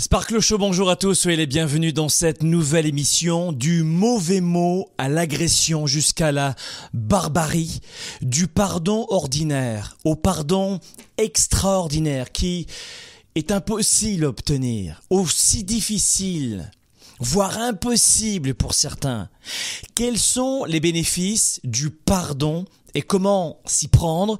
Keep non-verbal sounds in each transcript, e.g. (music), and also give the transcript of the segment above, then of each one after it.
Sparkle Show, bonjour à tous, soyez les bienvenus dans cette nouvelle émission du mauvais mot à l'agression jusqu'à la barbarie, du pardon ordinaire au pardon extraordinaire qui est impossible à obtenir, aussi difficile, voire impossible pour certains. Quels sont les bénéfices du pardon et comment s'y prendre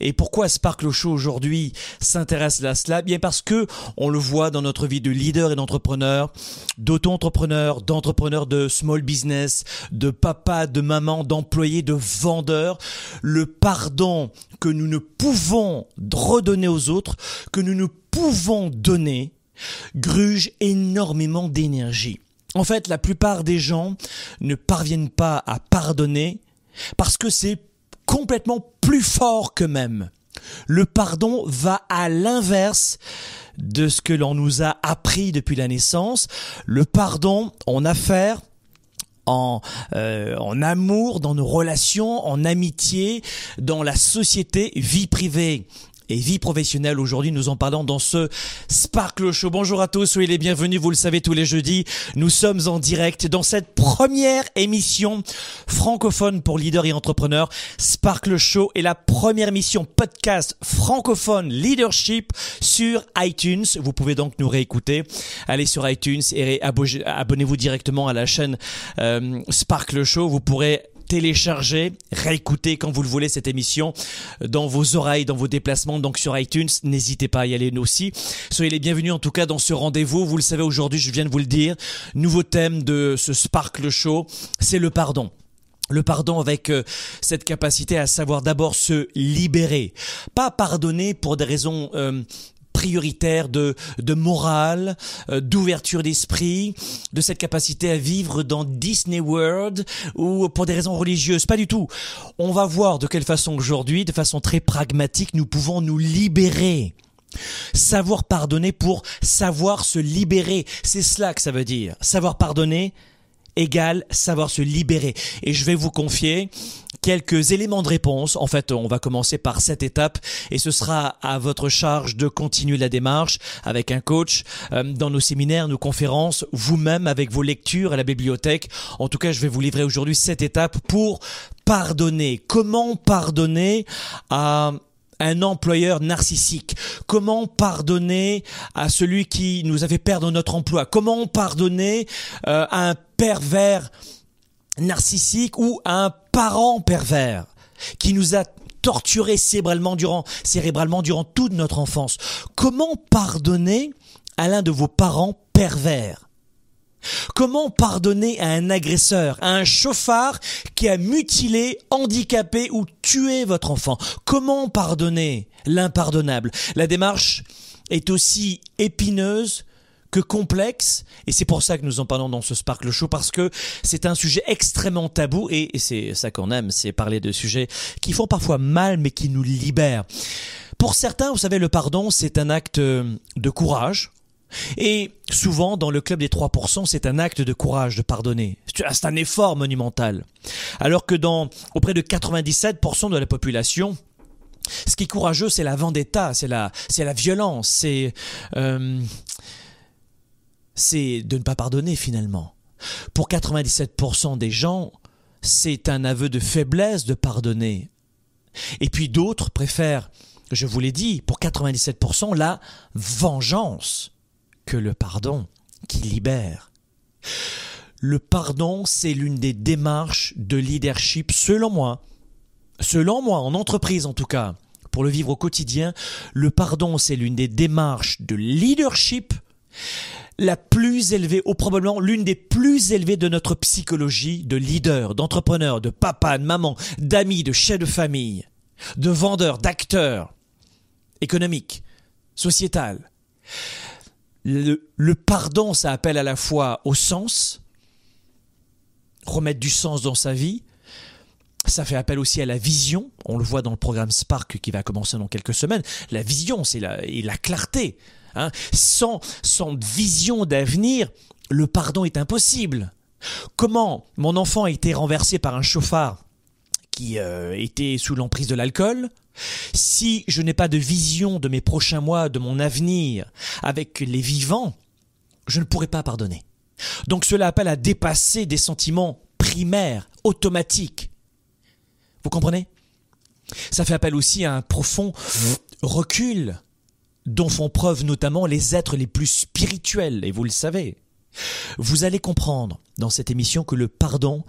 et pourquoi Sparkle Show aujourd'hui s'intéresse à cela? Bien parce que on le voit dans notre vie de leader et d'entrepreneur, d'auto-entrepreneur, d'entrepreneur de small business, de papa, de maman, d'employé, de vendeur, le pardon que nous ne pouvons redonner aux autres, que nous ne pouvons donner, gruge énormément d'énergie. En fait, la plupart des gens ne parviennent pas à pardonner parce que c'est complètement plus fort qu'eux-mêmes. Le pardon va à l'inverse de ce que l'on nous a appris depuis la naissance. Le pardon en affaires, en, euh, en amour, dans nos relations, en amitié, dans la société, vie privée et vie professionnelle. Aujourd'hui, nous en parlons dans ce Sparkle Show. Bonjour à tous, soyez les bienvenus. Vous le savez, tous les jeudis, nous sommes en direct dans cette première émission francophone pour leaders et entrepreneurs. Sparkle Show est la première émission podcast francophone leadership sur iTunes. Vous pouvez donc nous réécouter. Allez sur iTunes et abonnez-vous directement à la chaîne euh, Sparkle Show. Vous pourrez télécharger, réécouter quand vous le voulez cette émission dans vos oreilles, dans vos déplacements, donc sur iTunes. N'hésitez pas à y aller nous aussi. Soyez les bienvenus en tout cas dans ce rendez-vous. Vous le savez aujourd'hui, je viens de vous le dire. Nouveau thème de ce Sparkle Show, c'est le pardon. Le pardon avec euh, cette capacité à savoir d'abord se libérer. Pas pardonner pour des raisons euh, prioritaire de, de morale, euh, d'ouverture d'esprit, de cette capacité à vivre dans Disney World ou pour des raisons religieuses. Pas du tout. On va voir de quelle façon aujourd'hui, de façon très pragmatique, nous pouvons nous libérer. Savoir pardonner pour savoir se libérer. C'est cela que ça veut dire. Savoir pardonner égale savoir se libérer. Et je vais vous confier quelques éléments de réponse. En fait, on va commencer par cette étape et ce sera à votre charge de continuer la démarche avec un coach euh, dans nos séminaires, nos conférences, vous-même avec vos lectures à la bibliothèque. En tout cas, je vais vous livrer aujourd'hui cette étape pour pardonner. Comment pardonner à un employeur narcissique? Comment pardonner à celui qui nous a fait perdre notre emploi? Comment pardonner euh, à un pervers narcissique ou un parent pervers qui nous a torturés cérébralement durant, cérébralement durant toute notre enfance. Comment pardonner à l'un de vos parents pervers? Comment pardonner à un agresseur, à un chauffard qui a mutilé, handicapé ou tué votre enfant? Comment pardonner l'impardonnable? La démarche est aussi épineuse que complexe, et c'est pour ça que nous en parlons dans ce Sparkle Show, parce que c'est un sujet extrêmement tabou, et, c'est ça qu'on aime, c'est parler de sujets qui font parfois mal, mais qui nous libèrent. Pour certains, vous savez, le pardon, c'est un acte de courage, et souvent, dans le club des 3%, c'est un acte de courage de pardonner. C'est un effort monumental. Alors que dans, auprès de 97% de la population, ce qui est courageux, c'est la vendetta, c'est la, c'est la violence, c'est, euh, c'est de ne pas pardonner finalement. Pour 97% des gens, c'est un aveu de faiblesse de pardonner. Et puis d'autres préfèrent, je vous l'ai dit, pour 97%, la vengeance que le pardon qui libère. Le pardon, c'est l'une des démarches de leadership, selon moi. Selon moi, en entreprise en tout cas, pour le vivre au quotidien, le pardon, c'est l'une des démarches de leadership la plus élevée, ou probablement l'une des plus élevées de notre psychologie de leader, d'entrepreneur, de papa, de maman, d'amis, de chef de famille, de vendeur, d'acteur, économique, sociétal. Le, pardon, ça appelle à la fois au sens, remettre du sens dans sa vie, ça fait appel aussi à la vision. On le voit dans le programme Spark qui va commencer dans quelques semaines. La vision, c'est et la clarté. Hein. Sans, vision d'avenir, le pardon est impossible. Comment mon enfant a été renversé par un chauffard qui euh, était sous l'emprise de l'alcool Si je n'ai pas de vision de mes prochains mois, de mon avenir avec les vivants, je ne pourrai pas pardonner. Donc cela appelle à dépasser des sentiments primaires, automatiques. Vous comprenez? Ça fait appel aussi à un profond recul dont font preuve notamment les êtres les plus spirituels, et vous le savez. Vous allez comprendre dans cette émission que le pardon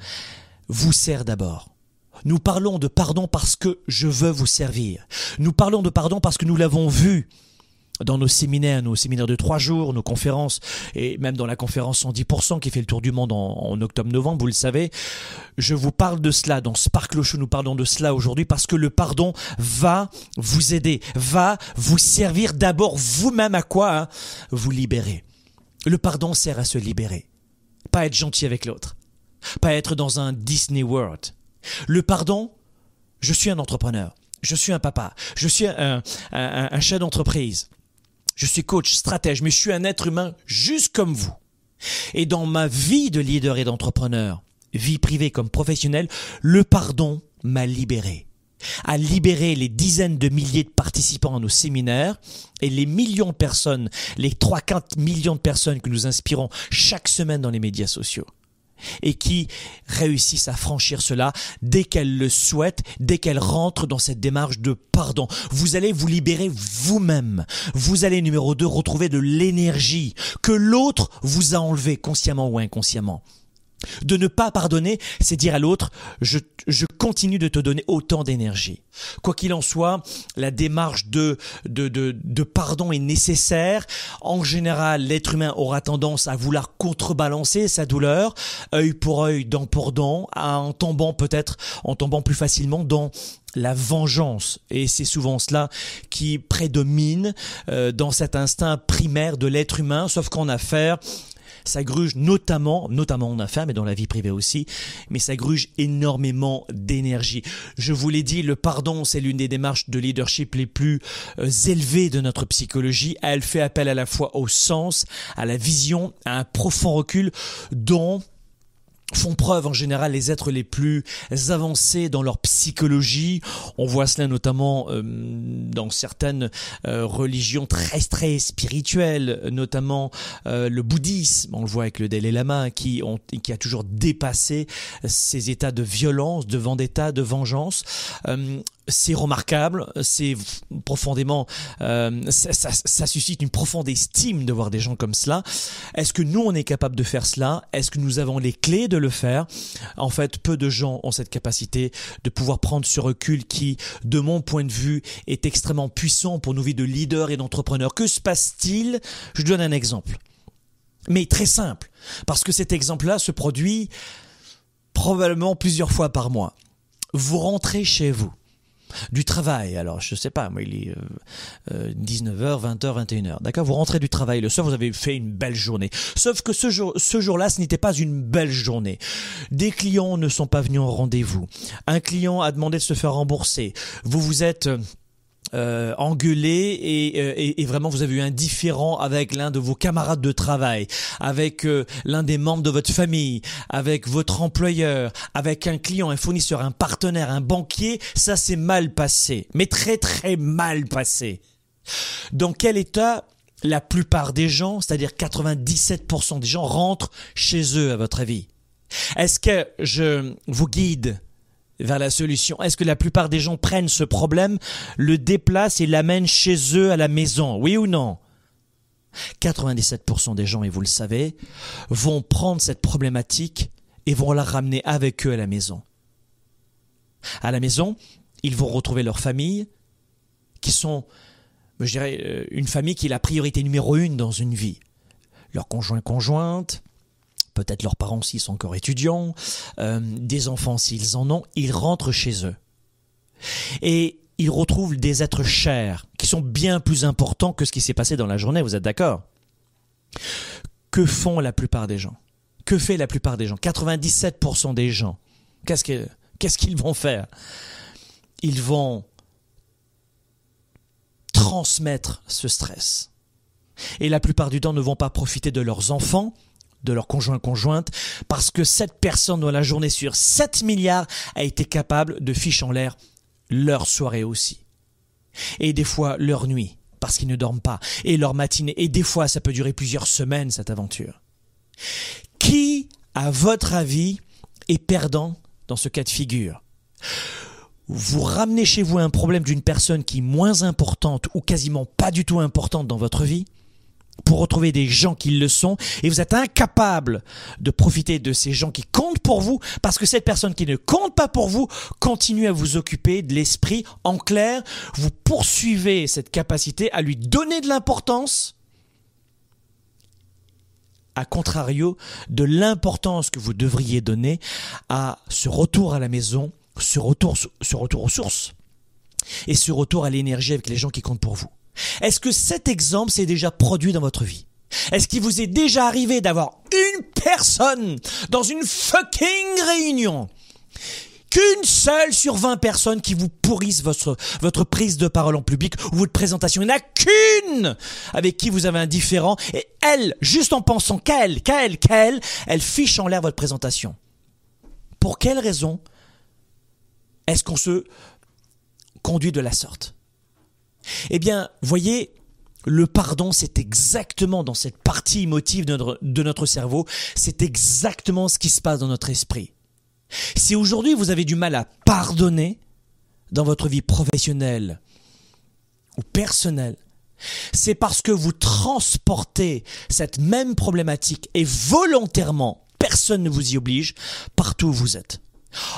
vous sert d'abord. Nous parlons de pardon parce que je veux vous servir. Nous parlons de pardon parce que nous l'avons vu dans nos séminaires, nos séminaires de trois jours, nos conférences, et même dans la conférence 110% qui fait le tour du monde en, octobre-novembre, vous le savez, je vous parle de cela, dans Sparkle Show, nous parlons de cela aujourd'hui parce que le pardon va vous aider, va vous servir d'abord vous-même à quoi hein Vous libérer. Le pardon sert à se libérer, pas être gentil avec l'autre, pas être dans un Disney World. Le pardon, je suis un entrepreneur, je suis un papa, je suis un chef d'entreprise je suis coach, stratège, mais je suis un être humain juste comme vous. Et dans ma vie de leader et d'entrepreneur, vie privée comme professionnelle, le pardon m'a libéré. A libéré les dizaines de milliers de participants à nos séminaires et les millions de personnes, les 3-4 millions de personnes que nous inspirons chaque semaine dans les médias sociaux et qui réussissent à franchir cela dès qu'elles le souhaitent, dès qu'elles rentrent dans cette démarche de pardon. Vous allez vous libérer vous-même. Vous allez, numéro 2, retrouver de l'énergie que l'autre vous a enlevé consciemment ou inconsciemment. De ne pas pardonner, c'est dire à l'autre, je, continue de te donner autant d'énergie. Quoi qu'il en soit, la démarche de, de, pardon est nécessaire. En général, l'être humain aura tendance à vouloir contrebalancer sa douleur, œil pour œil, dent pour dent, en tombant peut-être, en tombant plus facilement dans la vengeance. Et c'est souvent cela qui prédomine euh, dans cet instinct primaire de l'être humain, sauf qu'en affaires, ça gruge notamment, notamment en affaires, mais dans la vie privée aussi, mais ça gruge énormément d'énergie. Je vous l'ai dit, le pardon, c'est l'une des démarches de leadership les plus euh, élevées de notre psychologie. Elle fait appel à la fois au sens, à la vision, à un profond recul dont font preuve en général les êtres les plus avancés dans leur psychologie. On voit cela notamment euh, dans certaines euh, religions très très spirituelles, notamment euh, le bouddhisme. On le voit avec le Dalai Lama qui, ont, qui a toujours dépassé ces états de violence, de vendetta, de vengeance c'est remarquable, c'est profondément, euh, ça, ça, suscite une profonde estime de voir des gens comme cela. Est-ce que nous on est capable de faire cela? Est-ce que nous avons les clés de le faire? En fait, peu de gens ont cette capacité de pouvoir prendre ce recul qui, de mon point de vue, est extrêmement puissant pour nos vies de leaders et d'entrepreneurs. Que se passe-t-il? Je donne un exemple, mais très simple, parce que cet exemple-là se produit probablement plusieurs fois par mois. Vous rentrez chez vous du travail. Alors, je sais pas, moi, il est 19h, 20h, 21h. D'accord Vous rentrez du travail le soir, vous avez fait une belle journée. Sauf que ce, jour, ce jour-là, ce n'était pas une belle journée. Des clients ne sont pas venus en rendez-vous. Un client a demandé de se faire rembourser. Vous vous êtes euh, engueulé euh, et, et, vraiment vous avez eu un différent avec l'un de vos camarades de travail, avec euh, l'un des membres de votre famille, avec votre employeur, avec un client, un fournisseur, un partenaire, un banquier, ça s'est mal passé, mais très très mal passé. Dans quel état la plupart des gens, c'est-à-dire 97% des gens rentrent chez eux à votre avis? Est-ce que je vous guide vers la solution Est-ce que la plupart des gens prennent ce problème, le déplacent et l'amènent chez eux à la maison? Oui ou non? 97% des gens, et vous le savez, vont prendre cette problématique et vont la ramener avec eux à la maison. À la maison, ils vont retrouver leur famille, qui sont, je dirais, euh, une famille qui est la priorité numéro une dans une vie. Leur conjoint conjointe, peut-être leurs parents s'ils sont encore étudiants, euh, des enfants s'ils en ont, ils rentrent chez eux. Et ils retrouvent des êtres chers qui sont bien plus importants que ce qui s'est passé dans la journée, vous êtes d'accord? Que font la plupart des gens? Que fait la plupart des gens? 97% des gens. Qu'est-ce que qu'est-ce qu'ils vont faire? Ils vont transmettre ce stress. Et la plupart du temps ne vont pas profiter de leurs enfants, de leurs conjoints conjointes, parce que cette personne dans la journée sur 7 milliards a été capable de ficher en l'air leur soirée aussi. Et des fois leur nuit, parce qu'ils ne dorment pas, et leur matinée, et des fois ça peut durer plusieurs semaines cette aventure. Qui, à votre avis, est perdant dans ce cas de figure? Vous ramenez chez vous un problème d'une personne qui est moins importante ou quasiment pas du tout importante dans votre vie, pour retrouver des gens qui le sont et vous êtes incapable de profiter de ces gens qui comptent pour vous parce que cette personne qui ne compte pas pour vous continue à vous occuper de l'esprit. En clair, vous poursuivez cette capacité à lui donner de l'importance à contrario de l'importance que vous devriez donner à ce retour à la maison, ce retour, ce retour aux sources et ce retour à l'énergie avec les gens qui comptent pour vous. Est-ce que cet exemple s'est déjà produit dans votre vie? Est-ce qu'il vous est déjà arrivé d'avoir une personne dans une fucking réunion qu'une seule sur 20 personnes qui vous pourrissent votre, prise de parole en public ou votre présentation? Il n'y en a qu'une avec qui vous avez un différent et elle, juste en pensant qu'elle, qu'elle, qu'elle, elle fiche en l'air votre présentation. Pour quelle raison est-ce qu'on se conduit de la sorte? Eh bien, voyez, le pardon, c'est exactement dans cette partie émotive de notre, de notre cerveau, c'est exactement ce qui se passe dans notre esprit. Si aujourd'hui vous avez du mal à pardonner dans votre vie professionnelle ou personnelle, c'est parce que vous transportez cette même problématique et volontairement, personne ne vous y oblige, partout où vous êtes.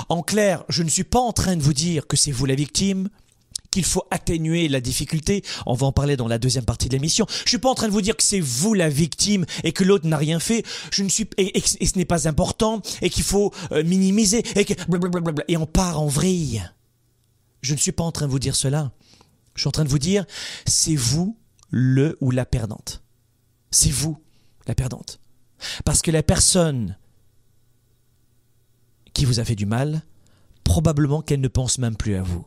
En clair, je ne suis pas en train de vous dire que c'est vous la victime, qu'il faut atténuer la difficulté. On va en parler dans la deuxième partie de l'émission. Je suis pas en train de vous dire que c'est vous la victime et que l'autre n'a rien fait. Je ne suis et, ce n'est pas important et qu'il faut euh, minimiser et que et on part en vrille. Je ne suis pas en train de vous dire cela. Je suis en train de vous dire c'est vous le ou la perdante. C'est vous la perdante. Parce que la personne qui vous a fait du mal, probablement qu'elle ne pense même plus à vous.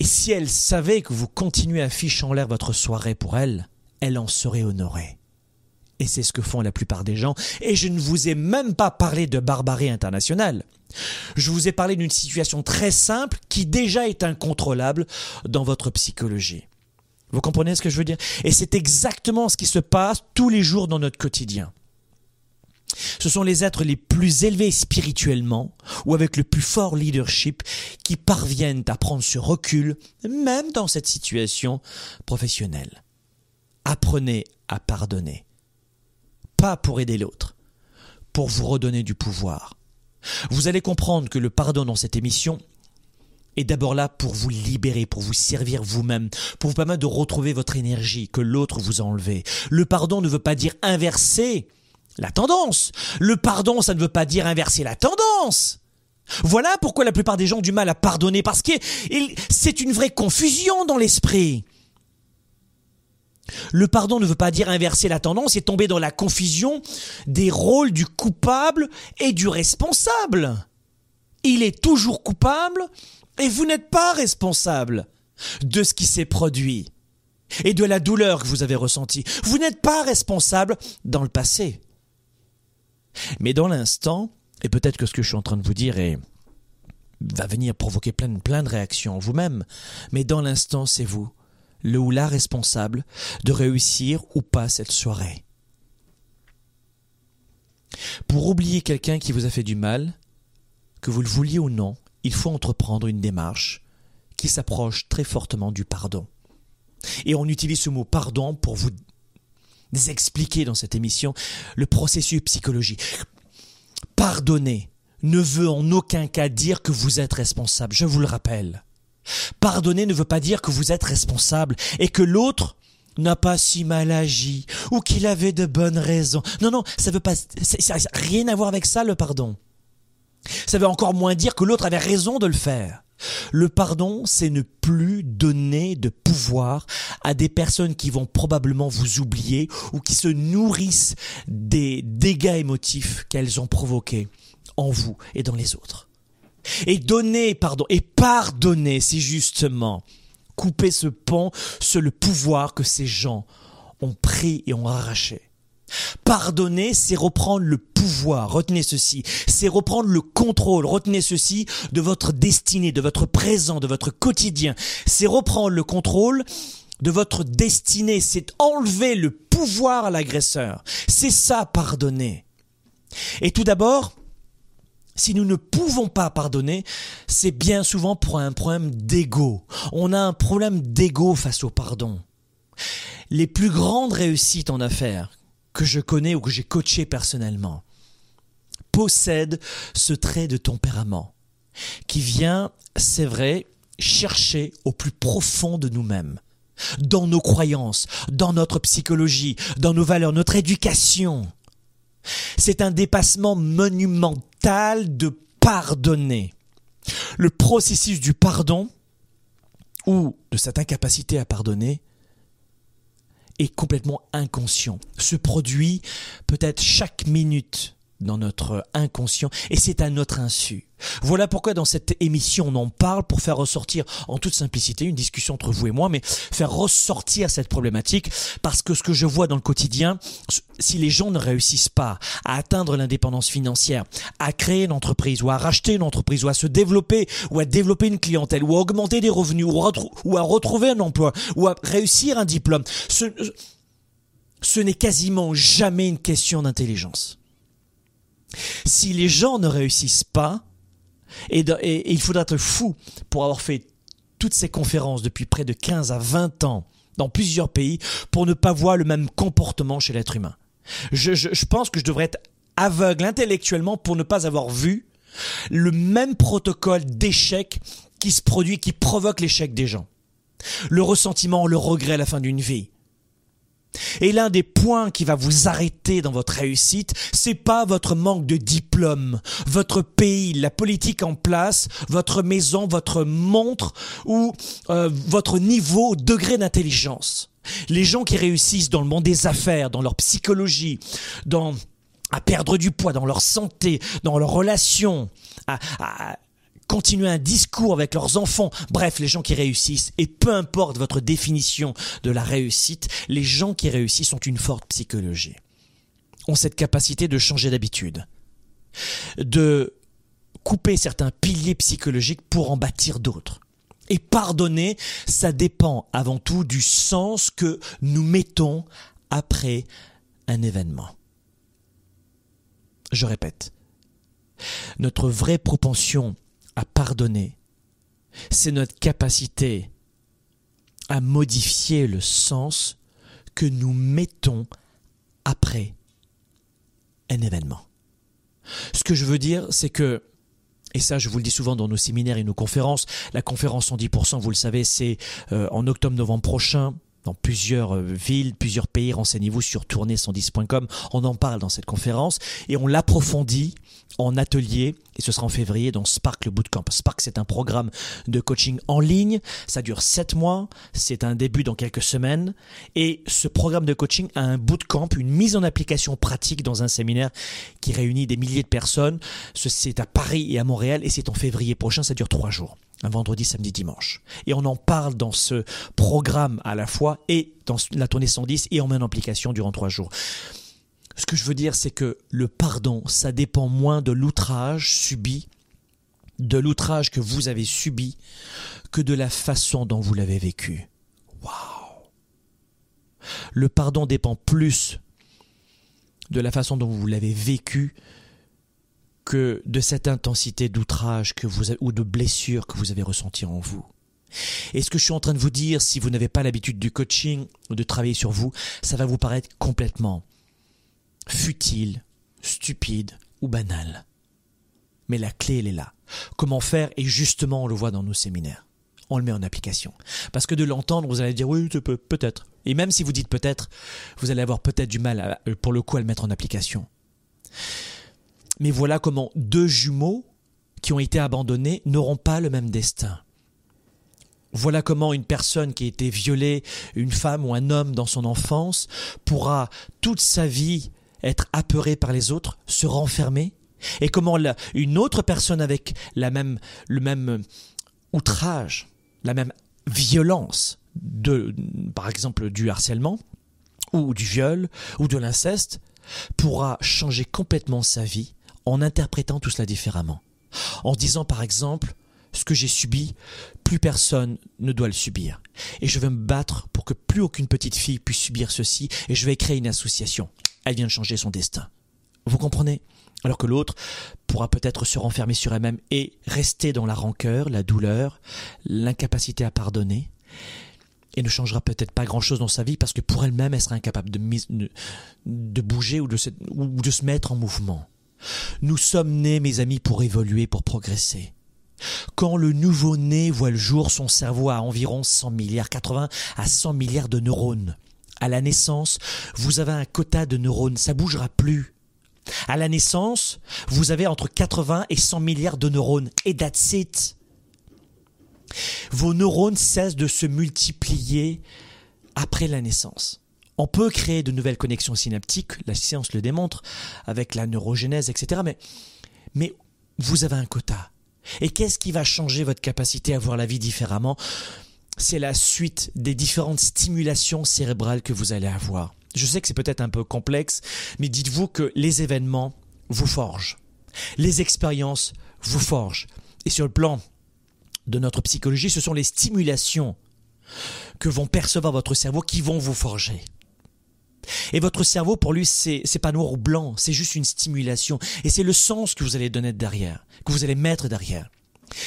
Et si elle savait que vous continuez à ficher en l'air votre soirée pour elle, elle en serait honorée. Et c'est ce que font la plupart des gens. Et je ne vous ai même pas parlé de barbarie internationale. Je vous ai parlé d'une situation très simple qui déjà est incontrôlable dans votre psychologie. Vous comprenez ce que je veux dire? Et c'est exactement ce qui se passe tous les jours dans notre quotidien. Ce sont les êtres les plus élevés spirituellement ou avec le plus fort leadership qui parviennent à prendre ce recul même dans cette situation professionnelle. Apprenez à pardonner. Pas pour aider l'autre, pour vous redonner du pouvoir. Vous allez comprendre que le pardon dans cette émission est d'abord là pour vous libérer, pour vous servir vous-même, pour vous permettre de retrouver votre énergie que l'autre vous a enlevée. Le pardon ne veut pas dire inverser la tendance. Le pardon, ça ne veut pas dire inverser la tendance. Voilà pourquoi la plupart des gens ont du mal à pardonner, parce que c'est une vraie confusion dans l'esprit. Le pardon ne veut pas dire inverser la tendance et tomber dans la confusion des rôles du coupable et du responsable. Il est toujours coupable et vous n'êtes pas responsable de ce qui s'est produit et de la douleur que vous avez ressentie. Vous n'êtes pas responsable dans le passé. Mais dans l'instant, et peut-être que ce que je suis en train de vous dire est, va venir provoquer plein, plein de réactions en vous-même, mais dans l'instant, c'est vous, le ou la responsable, de réussir ou pas cette soirée. Pour oublier quelqu'un qui vous a fait du mal, que vous le vouliez ou non, il faut entreprendre une démarche qui s'approche très fortement du pardon. Et on utilise ce mot pardon pour vous expliquer dans cette émission le processus psychologique. Pardonner ne veut en aucun cas dire que vous êtes responsable, je vous le rappelle. Pardonner ne veut pas dire que vous êtes responsable et que l'autre n'a pas si mal agi ou qu'il avait de bonnes raisons. Non, non, ça veut pas, ça rien à voir avec ça, le pardon. Ça veut encore moins dire que l'autre avait raison de le faire. Le pardon, c'est ne plus donner de pouvoir à des personnes qui vont probablement vous oublier ou qui se nourrissent des dégâts émotifs qu'elles ont provoqués en vous et dans les autres. Et donner, pardon, et pardonner, c'est justement couper ce pont sur le pouvoir que ces gens ont pris et ont arraché. Pardonner, c'est reprendre le pouvoir, retenez ceci, c'est reprendre le contrôle, retenez ceci, de votre destinée, de votre présent, de votre quotidien. C'est reprendre le contrôle de votre destinée, c'est enlever le pouvoir à l'agresseur. C'est ça, pardonner. Et tout d'abord, si nous ne pouvons pas pardonner, c'est bien souvent pour un problème d'ego. On a un problème d'ego face au pardon. Les plus grandes réussites en affaires que je connais ou que j'ai coaché personnellement possèdent ce trait de tempérament qui vient, c'est vrai, chercher au plus profond de nous-mêmes, dans nos croyances, dans notre psychologie, dans nos valeurs, notre éducation. C'est un dépassement monumental de pardonner. Le processus du pardon ou de cette incapacité à pardonner est complètement inconscient, se produit peut-être chaque minute dans notre inconscient et c'est à notre insu. Voilà pourquoi dans cette émission on en parle pour faire ressortir en toute simplicité une discussion entre vous et moi, mais faire ressortir cette problématique parce que ce que je vois dans le quotidien, si les gens ne réussissent pas à atteindre l'indépendance financière, à créer une entreprise ou à racheter une entreprise ou à se développer ou à développer une clientèle ou à augmenter des revenus ou, à retrouver un emploi ou à réussir un diplôme, ce, ce n'est quasiment jamais une question d'intelligence. Si les gens ne réussissent pas, et, il faudra être fou pour avoir fait toutes ces conférences depuis près de 15 à 20 ans dans plusieurs pays pour ne pas voir le même comportement chez l'être humain. Je, je, pense que je devrais être aveugle intellectuellement pour ne pas avoir vu le même protocole d'échec qui se produit, qui provoque l'échec des gens. Le ressentiment, le regret à la fin d'une vie. Et l'un des points qui va vous arrêter dans votre réussite, c'est pas votre manque de diplôme, votre pays, la politique en place, votre maison, votre montre ou euh, votre niveau, degré d'intelligence. Les gens qui réussissent dans le monde des affaires, dans leur psychologie, dans à perdre du poids, dans leur santé, dans leurs relations, à, à continuer un discours avec leurs enfants, bref, les gens qui réussissent, et peu importe votre définition de la réussite, les gens qui réussissent ont une forte psychologie, ont cette capacité de changer d'habitude, de couper certains piliers psychologiques pour en bâtir d'autres. Et pardonner, ça dépend avant tout du sens que nous mettons après un événement. Je répète, notre vraie propension à pardonner. C'est notre capacité à modifier le sens que nous mettons après un événement. Ce que je veux dire, c'est que, et ça je vous le dis souvent dans nos séminaires et nos conférences, la conférence 110%, vous le savez, c'est euh, en octobre-novembre prochain, dans plusieurs euh, villes, plusieurs pays. Renseignez-vous sur tournée110.com. On en parle dans cette conférence et on l'approfondit en atelier et ce sera en février dans Spark le Bootcamp. Spark c'est un programme de coaching en ligne, ça dure sept mois, c'est un début dans quelques semaines et ce programme de coaching a un bootcamp, une mise en application pratique dans un séminaire qui réunit des milliers de personnes. C'est à Paris et à Montréal et c'est en février prochain, ça dure trois jours un vendredi, samedi, dimanche. Et on en parle dans ce programme à la fois et dans la tournée 110 et en en application durant trois jours. Ce que je veux dire, c'est que le pardon, ça dépend moins de l'outrage subi, de l'outrage que vous avez subi, que de la façon dont vous l'avez vécu. Waouh Le pardon dépend plus de la façon dont vous l'avez vécu que de cette intensité d'outrage ou de blessure que vous avez ressenti en vous. Et ce que je suis en train de vous dire, si vous n'avez pas l'habitude du coaching ou de travailler sur vous, ça va vous paraître complètement futile, stupide ou banal. Mais la clé, elle est là. Comment faire? Et justement, on le voit dans nos séminaires. On le met en application. Parce que de l'entendre, vous allez dire oui, peut, peut-être. Et même si vous dites peut-être, vous allez avoir peut-être du mal, euh, pour le coup, à le mettre en application. Mais voilà comment deux jumeaux qui ont été abandonnés n'auront pas le même destin. Voilà comment une personne qui a été violée, une femme ou un homme dans son enfance, pourra toute sa vie être apeurée par les autres, se renfermer, et comment une autre personne avec le même outrage, la même violence, de, par exemple du harcèlement, ou du viol, ou de l'inceste, pourra changer complètement sa vie en interprétant tout cela différemment. En disant par exemple, ce que j'ai subi, plus personne ne doit le subir. Et je vais me battre pour que plus aucune petite fille puisse subir ceci, et je vais créer une association. Elle vient de changer son destin. Vous comprenez? Alors que l'autre pourra peut-être se renfermer sur elle-même et rester dans la rancœur, la douleur, l'incapacité à pardonner, et ne changera peut-être pas grand-chose dans sa vie parce que pour elle-même, elle sera incapable de, bouger ou de se mettre en mouvement. Nous sommes nés, mes amis, pour évoluer, pour progresser. Quand le nouveau-né voit le jour, son cerveau a environ 100 milliards, 80 à 100 milliards de neurones. À la naissance, vous avez un quota de neurones, ça bougera plus. À la naissance, vous avez entre 80 et 100 milliards de neurones, et that's it. Vos neurones cessent de se multiplier après la naissance. On peut créer de nouvelles connexions synaptiques, la science le démontre, avec la neurogénèse, etc. Mais, vous avez un quota. Et qu'est-ce qui va changer votre capacité à voir la vie différemment? C'est la suite des différentes stimulations cérébrales que vous allez avoir. Je sais que c'est peut-être un peu complexe, mais dites-vous que les événements vous forgent. Les expériences vous forgent. Et sur le plan de notre psychologie, ce sont les stimulations que vont percevoir votre cerveau qui vont vous forger. Et votre cerveau, pour lui, c'est, c'est pas noir ou blanc, c'est juste une stimulation. Et c'est le sens que vous allez donner derrière, que vous allez mettre derrière.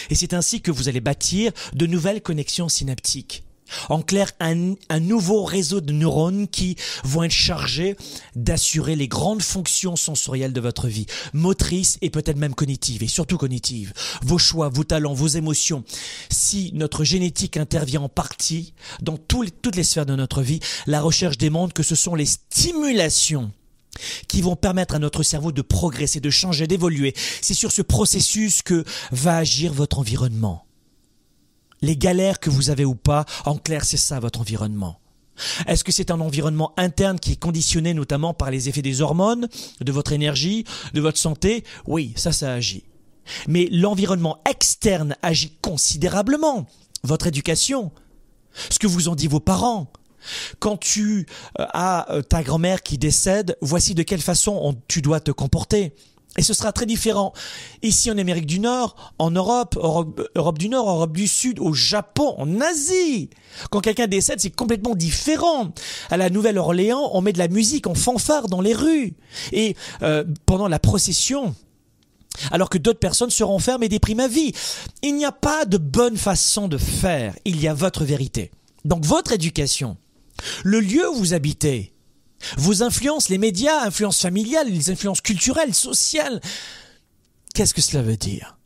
Et c'est ainsi que vous allez bâtir de nouvelles connexions synaptiques. En clair, un, nouveau réseau de neurones qui vont être chargés d'assurer les grandes fonctions sensorielles de votre vie, motrices et peut-être même cognitives, et surtout cognitives. Vos choix, vos talents, vos émotions. Si notre génétique intervient en partie dans toutes les sphères de notre vie, la recherche démontre que ce sont les stimulations qui vont permettre à notre cerveau de progresser, de changer, d'évoluer. C'est sur ce processus que va agir votre environnement les galères que vous avez ou pas, en clair, c'est ça votre environnement. Est-ce que c'est un environnement interne qui est conditionné notamment par les effets des hormones, de votre énergie, de votre santé? Oui, ça, ça agit. Mais l'environnement externe agit considérablement. Votre éducation, ce que vous ont dit vos parents. Quand tu euh, as euh, ta grand-mère qui décède, voici de quelle façon tu dois te comporter. Et ce sera très différent ici en Amérique du Nord, en Europe, Europe, du Nord, Europe du Sud, au Japon, en Asie. Quand quelqu'un décède, c'est complètement différent. À la Nouvelle-Orléans, on met de la musique en fanfare dans les rues. Et euh, pendant la procession, alors que d'autres personnes se renferment et dépriment à vie. Il n'y a pas de bonne façon de faire, il y a votre vérité. Donc votre éducation, le lieu où vous habitez, vos influences, les médias, influences familiales, les influences culturelles, sociales. Qu'est-ce que cela veut dire?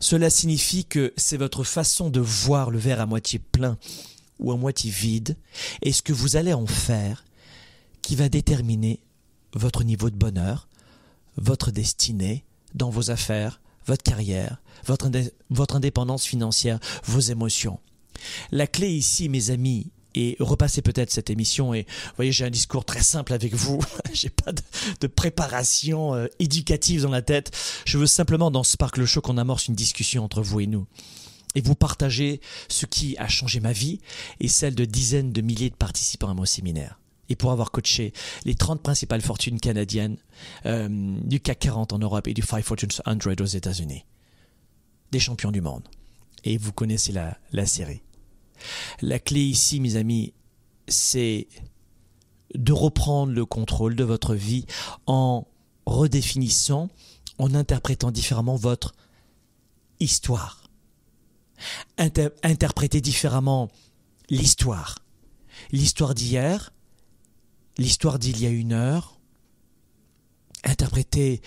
Cela signifie que c'est votre façon de voir le verre à moitié plein ou à moitié vide et ce que vous allez en faire qui va déterminer votre niveau de bonheur, votre destinée dans vos affaires, votre carrière, votre, indépendance financière, vos émotions. La clé ici, mes amis, et repasser peut-être cette émission. Et vous voyez, j'ai un discours très simple avec vous. (laughs) j'ai pas de, préparation euh, éducative dans la tête. Je veux simplement dans Sparkle Show qu'on amorce une discussion entre vous et nous. Et vous partager ce qui a changé ma vie et celle de dizaines de milliers de participants à mon séminaire. Et pour avoir coaché les 30 principales fortunes canadiennes euh, du CAC 40 en Europe et du 5 Fortunes 100 aux États-Unis. Des champions du monde. Et vous connaissez la série. La clé ici, mes amis, c'est de reprendre le contrôle de votre vie en redéfinissant, en interprétant différemment votre histoire. interpréter différemment l'histoire. L'histoire d'hier, l'histoire d'il y a une heure, interpréter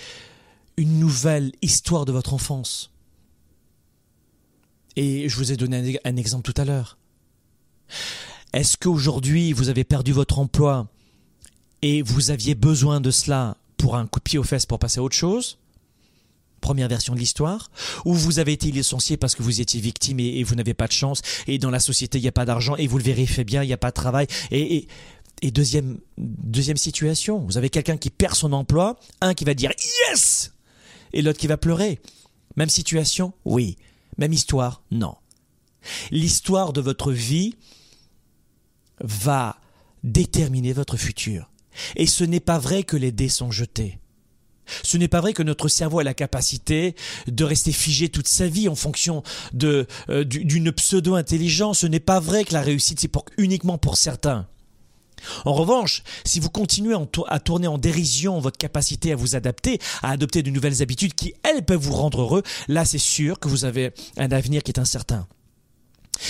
une nouvelle histoire de votre enfance. Et je vous ai donné un, exemple tout à l'heure. Est-ce qu'aujourd'hui vous avez perdu votre emploi et vous aviez besoin de cela pour un coup de pied aux fesses pour passer à autre chose? Première version de l'histoire. Ou vous avez été licencié parce que vous étiez victime et, vous n'avez pas de chance et dans la société il n'y a pas d'argent et vous le vérifiez bien, il n'y a pas de travail et, et deuxième, deuxième situation, vous avez quelqu'un qui perd son emploi, un qui va dire yes et l'autre qui va pleurer. Même situation? Oui. Même histoire? Non. L'histoire de votre vie va déterminer votre futur. Et ce n'est pas vrai que les dés sont jetés. Ce n'est pas vrai que notre cerveau a la capacité de rester figé toute sa vie en fonction de euh, d'une pseudo-intelligence. Ce n'est pas vrai que la réussite c'est uniquement pour certains. En revanche, si vous continuez à tourner en dérision votre capacité à vous adapter, à adopter de nouvelles habitudes qui, elles, peuvent vous rendre heureux, là c'est sûr que vous avez un avenir qui est incertain.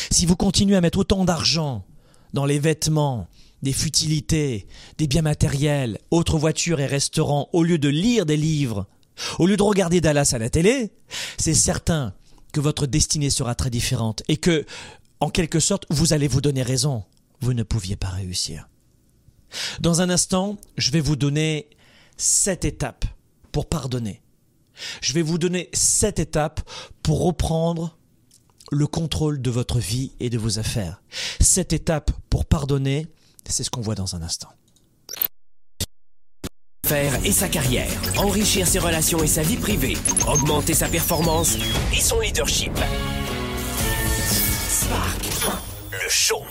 Si vous continuez à mettre autant d'argent dans les vêtements, des futilités, des biens matériels, autres voitures et restaurants, au lieu de lire des livres, au lieu de regarder Dallas à la télé, c'est certain que votre destinée sera très différente et que, en quelque sorte, vous allez vous donner raison. Vous ne pouviez pas réussir. Dans un instant, je vais vous donner sept étapes pour pardonner. Je vais vous donner sept étapes pour reprendre le contrôle de votre vie et de vos affaires. Sept étapes pour pardonner, c'est ce qu'on voit dans un instant. Faire et sa carrière, enrichir ses relations et sa vie privée, augmenter sa performance et son leadership. Spark, le show.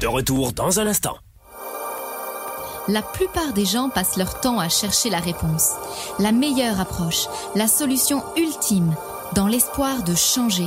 De retour dans un instant la plupart des gens passent leur temps à chercher la réponse, la meilleure approche, la solution ultime, dans l'espoir de changer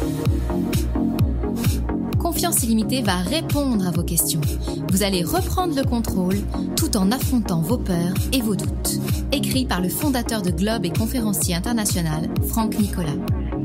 Confiance illimitée va répondre à vos questions. Vous allez reprendre le contrôle tout en affrontant vos peurs et vos doutes. Écrit par le fondateur de Globe et conférencier international, Franck Nicolas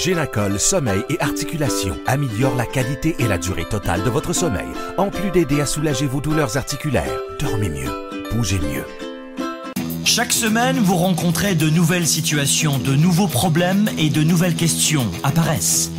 Génacol Sommeil et Articulation améliore la qualité et la durée totale de votre sommeil, en plus d'aider à soulager vos douleurs articulaires. Dormez mieux, bougez mieux. Chaque semaine, vous rencontrez de nouvelles situations, de nouveaux problèmes et de nouvelles questions apparaissent.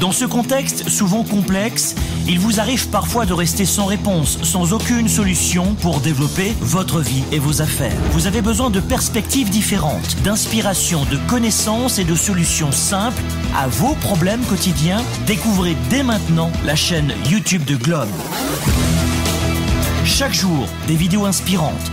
Dans ce contexte souvent complexe, il vous arrive parfois de rester sans réponse, sans aucune solution pour développer votre vie et vos affaires. Vous avez besoin de perspectives différentes, d'inspiration, de connaissances et de solutions simples à vos problèmes quotidiens. Découvrez dès maintenant la chaîne YouTube de Globe. Chaque jour, des vidéos inspirantes.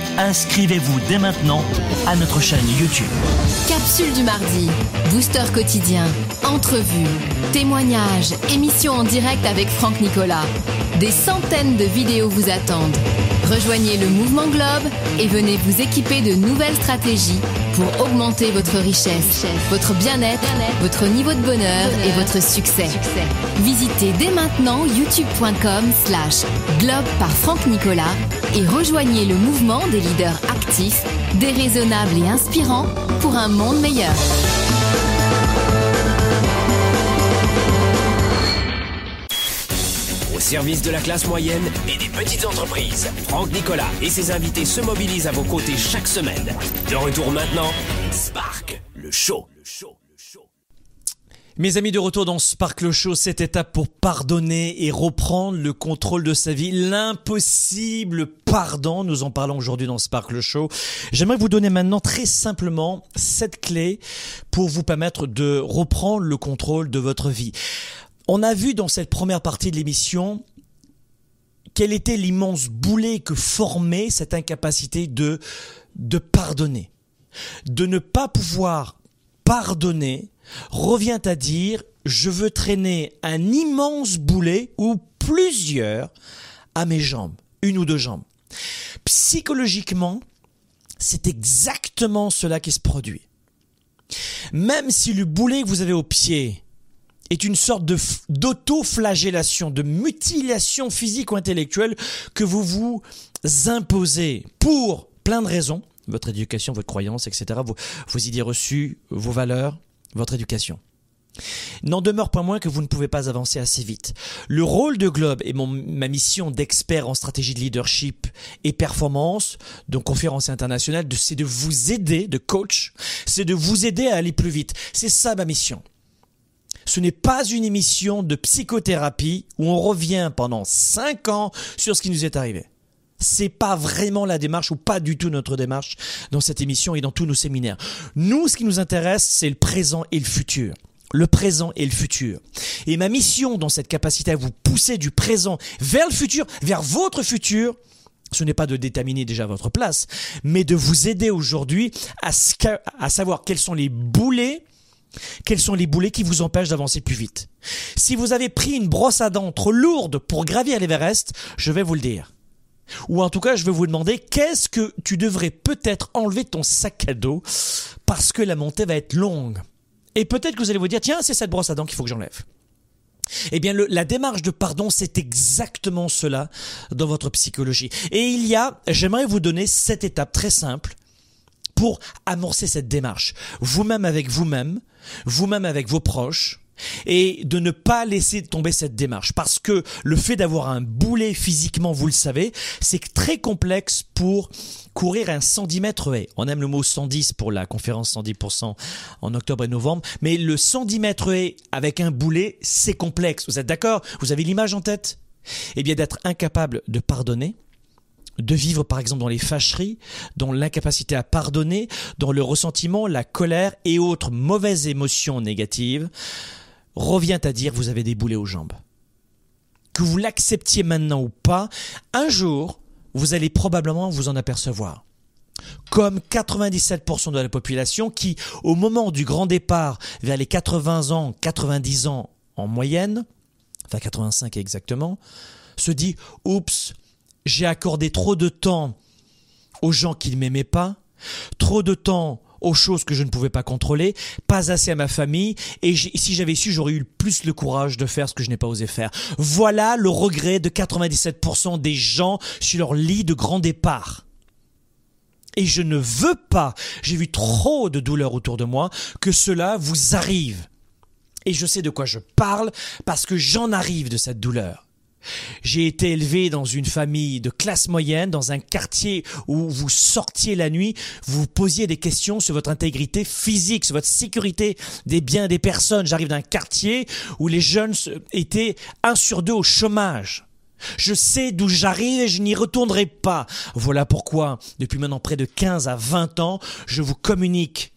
inscrivez-vous dès maintenant à notre chaîne YouTube. Capsule du mardi, booster quotidien, entrevue, témoignages, émission en direct avec Franck Nicolas. Des centaines de vidéos vous attendent. Rejoignez le mouvement Globe et venez vous équiper de nouvelles stratégies pour augmenter votre richesse, votre bien-être, votre niveau de bonheur et votre succès. Visitez dès maintenant youtube.com slash globe par Franck Nicolas et rejoignez le mouvement des leaders actifs, déraisonnables et inspirants pour un monde meilleur. Service de la classe moyenne et des petites entreprises, Franck Nicolas et ses invités se mobilisent à vos côtés chaque semaine. De retour maintenant, Spark, le show. Le. Mes amis de retour dans Sparkle Show, cette étape pour pardonner et reprendre le contrôle de sa vie, l'impossible pardon, nous en parlons aujourd'hui dans Sparkle Show. J'aimerais vous donner maintenant très simplement cette clé pour vous permettre de reprendre le contrôle de votre vie. On a vu dans cette première partie de l'émission quel était l'immense boulet que formait cette incapacité de, de pardonner. De ne pas pouvoir pardonner revient à dire je veux traîner un immense boulet ou plusieurs à mes jambes, une ou deux jambes. Psychologiquement, c'est exactement cela qui se produit. Même si le boulet que vous avez au pied est une sorte de d'auto-flagellation, de mutilation physique ou intellectuelle que vous vous imposez pour plein de raisons, votre éducation, votre croyance, etc., vos, idées reçues, vos valeurs, votre éducation. N'en demeure pas moins que vous ne pouvez pas avancer assez vite. Le rôle de Globe et ma mission d'expert en stratégie de leadership et performance, donc conférence internationale, c'est de vous aider, de coach, c'est de vous aider à aller plus vite. C'est ça ma mission. Ce n'est pas une émission de psychothérapie où on revient pendant cinq ans sur ce qui nous est arrivé. C'est pas vraiment la démarche ou pas du tout notre démarche dans cette émission et dans tous nos séminaires. Nous, ce qui nous intéresse, c'est le présent et le futur le présent et le futur. Et ma mission dans cette capacité à vous pousser du présent vers le futur, vers votre futur, ce n'est pas de déterminer déjà votre place, mais de vous aider aujourd'hui à, savoir quels sont les boulets, quels sont les boulets qui vous empêchent d'avancer plus vite? Si vous avez pris une brosse à dents trop lourde pour gravir l'Everest, je vais vous le dire. Ou en tout cas, je vais vous demander qu'est-ce que tu devrais peut-être enlever ton sac à dos parce que la montée va être longue? Et peut-être que vous allez vous dire, tiens, c'est cette brosse à dents qu'il faut que j'enlève. Eh bien, la démarche de pardon, c'est exactement cela dans votre psychologie. Et il y a, j'aimerais vous donner cette étape très simple pour amorcer cette démarche. Vous-même avec vous-même, vous-même avec vos proches, et de ne pas laisser tomber cette démarche. Parce que le fait d'avoir un boulet physiquement, vous le savez, c'est très complexe pour courir un 110 mètres haie. On aime le mot 110 pour la conférence 110% en octobre et novembre, mais le 110 mètres haie avec un boulet, c'est complexe. Vous êtes d'accord? Vous avez l'image en tête? Eh bien d'être incapable de pardonner, de vivre par exemple dans les fâcheries, dans l'incapacité à pardonner, dans le ressentiment, la colère et autres mauvaises émotions négatives, revient à dire vous avez des boulets aux jambes. Que vous l'acceptiez maintenant ou pas, un jour, vous allez probablement vous en apercevoir. Comme 97% de la population qui, au moment du grand départ vers les 80 ans, 90 ans en moyenne, enfin 85 exactement, se dit Oups, j'ai accordé trop de temps aux gens qui ne m'aimaient pas, trop de temps aux choses que je ne pouvais pas contrôler, pas assez à ma famille, et si j'avais su, j'aurais eu plus le courage de faire ce que je n'ai pas osé faire. Voilà le regret de 97% des gens sur leur lit de grand départ. Et je ne veux pas, j'ai vu trop de douleurs autour de moi, que cela vous arrive. Et je sais de quoi je parle parce que j'en arrive de cette douleur. J'ai été élevé dans une famille de classe moyenne, dans un quartier où vous sortiez la nuit, vous posiez des questions sur votre intégrité physique, sur votre sécurité des biens des personnes. J'arrive d'un quartier où les jeunes étaient un sur deux au chômage. Je sais d'où j'arrive et je n'y retournerai pas. Voilà pourquoi, depuis maintenant près de 15 à 20 ans, je vous communique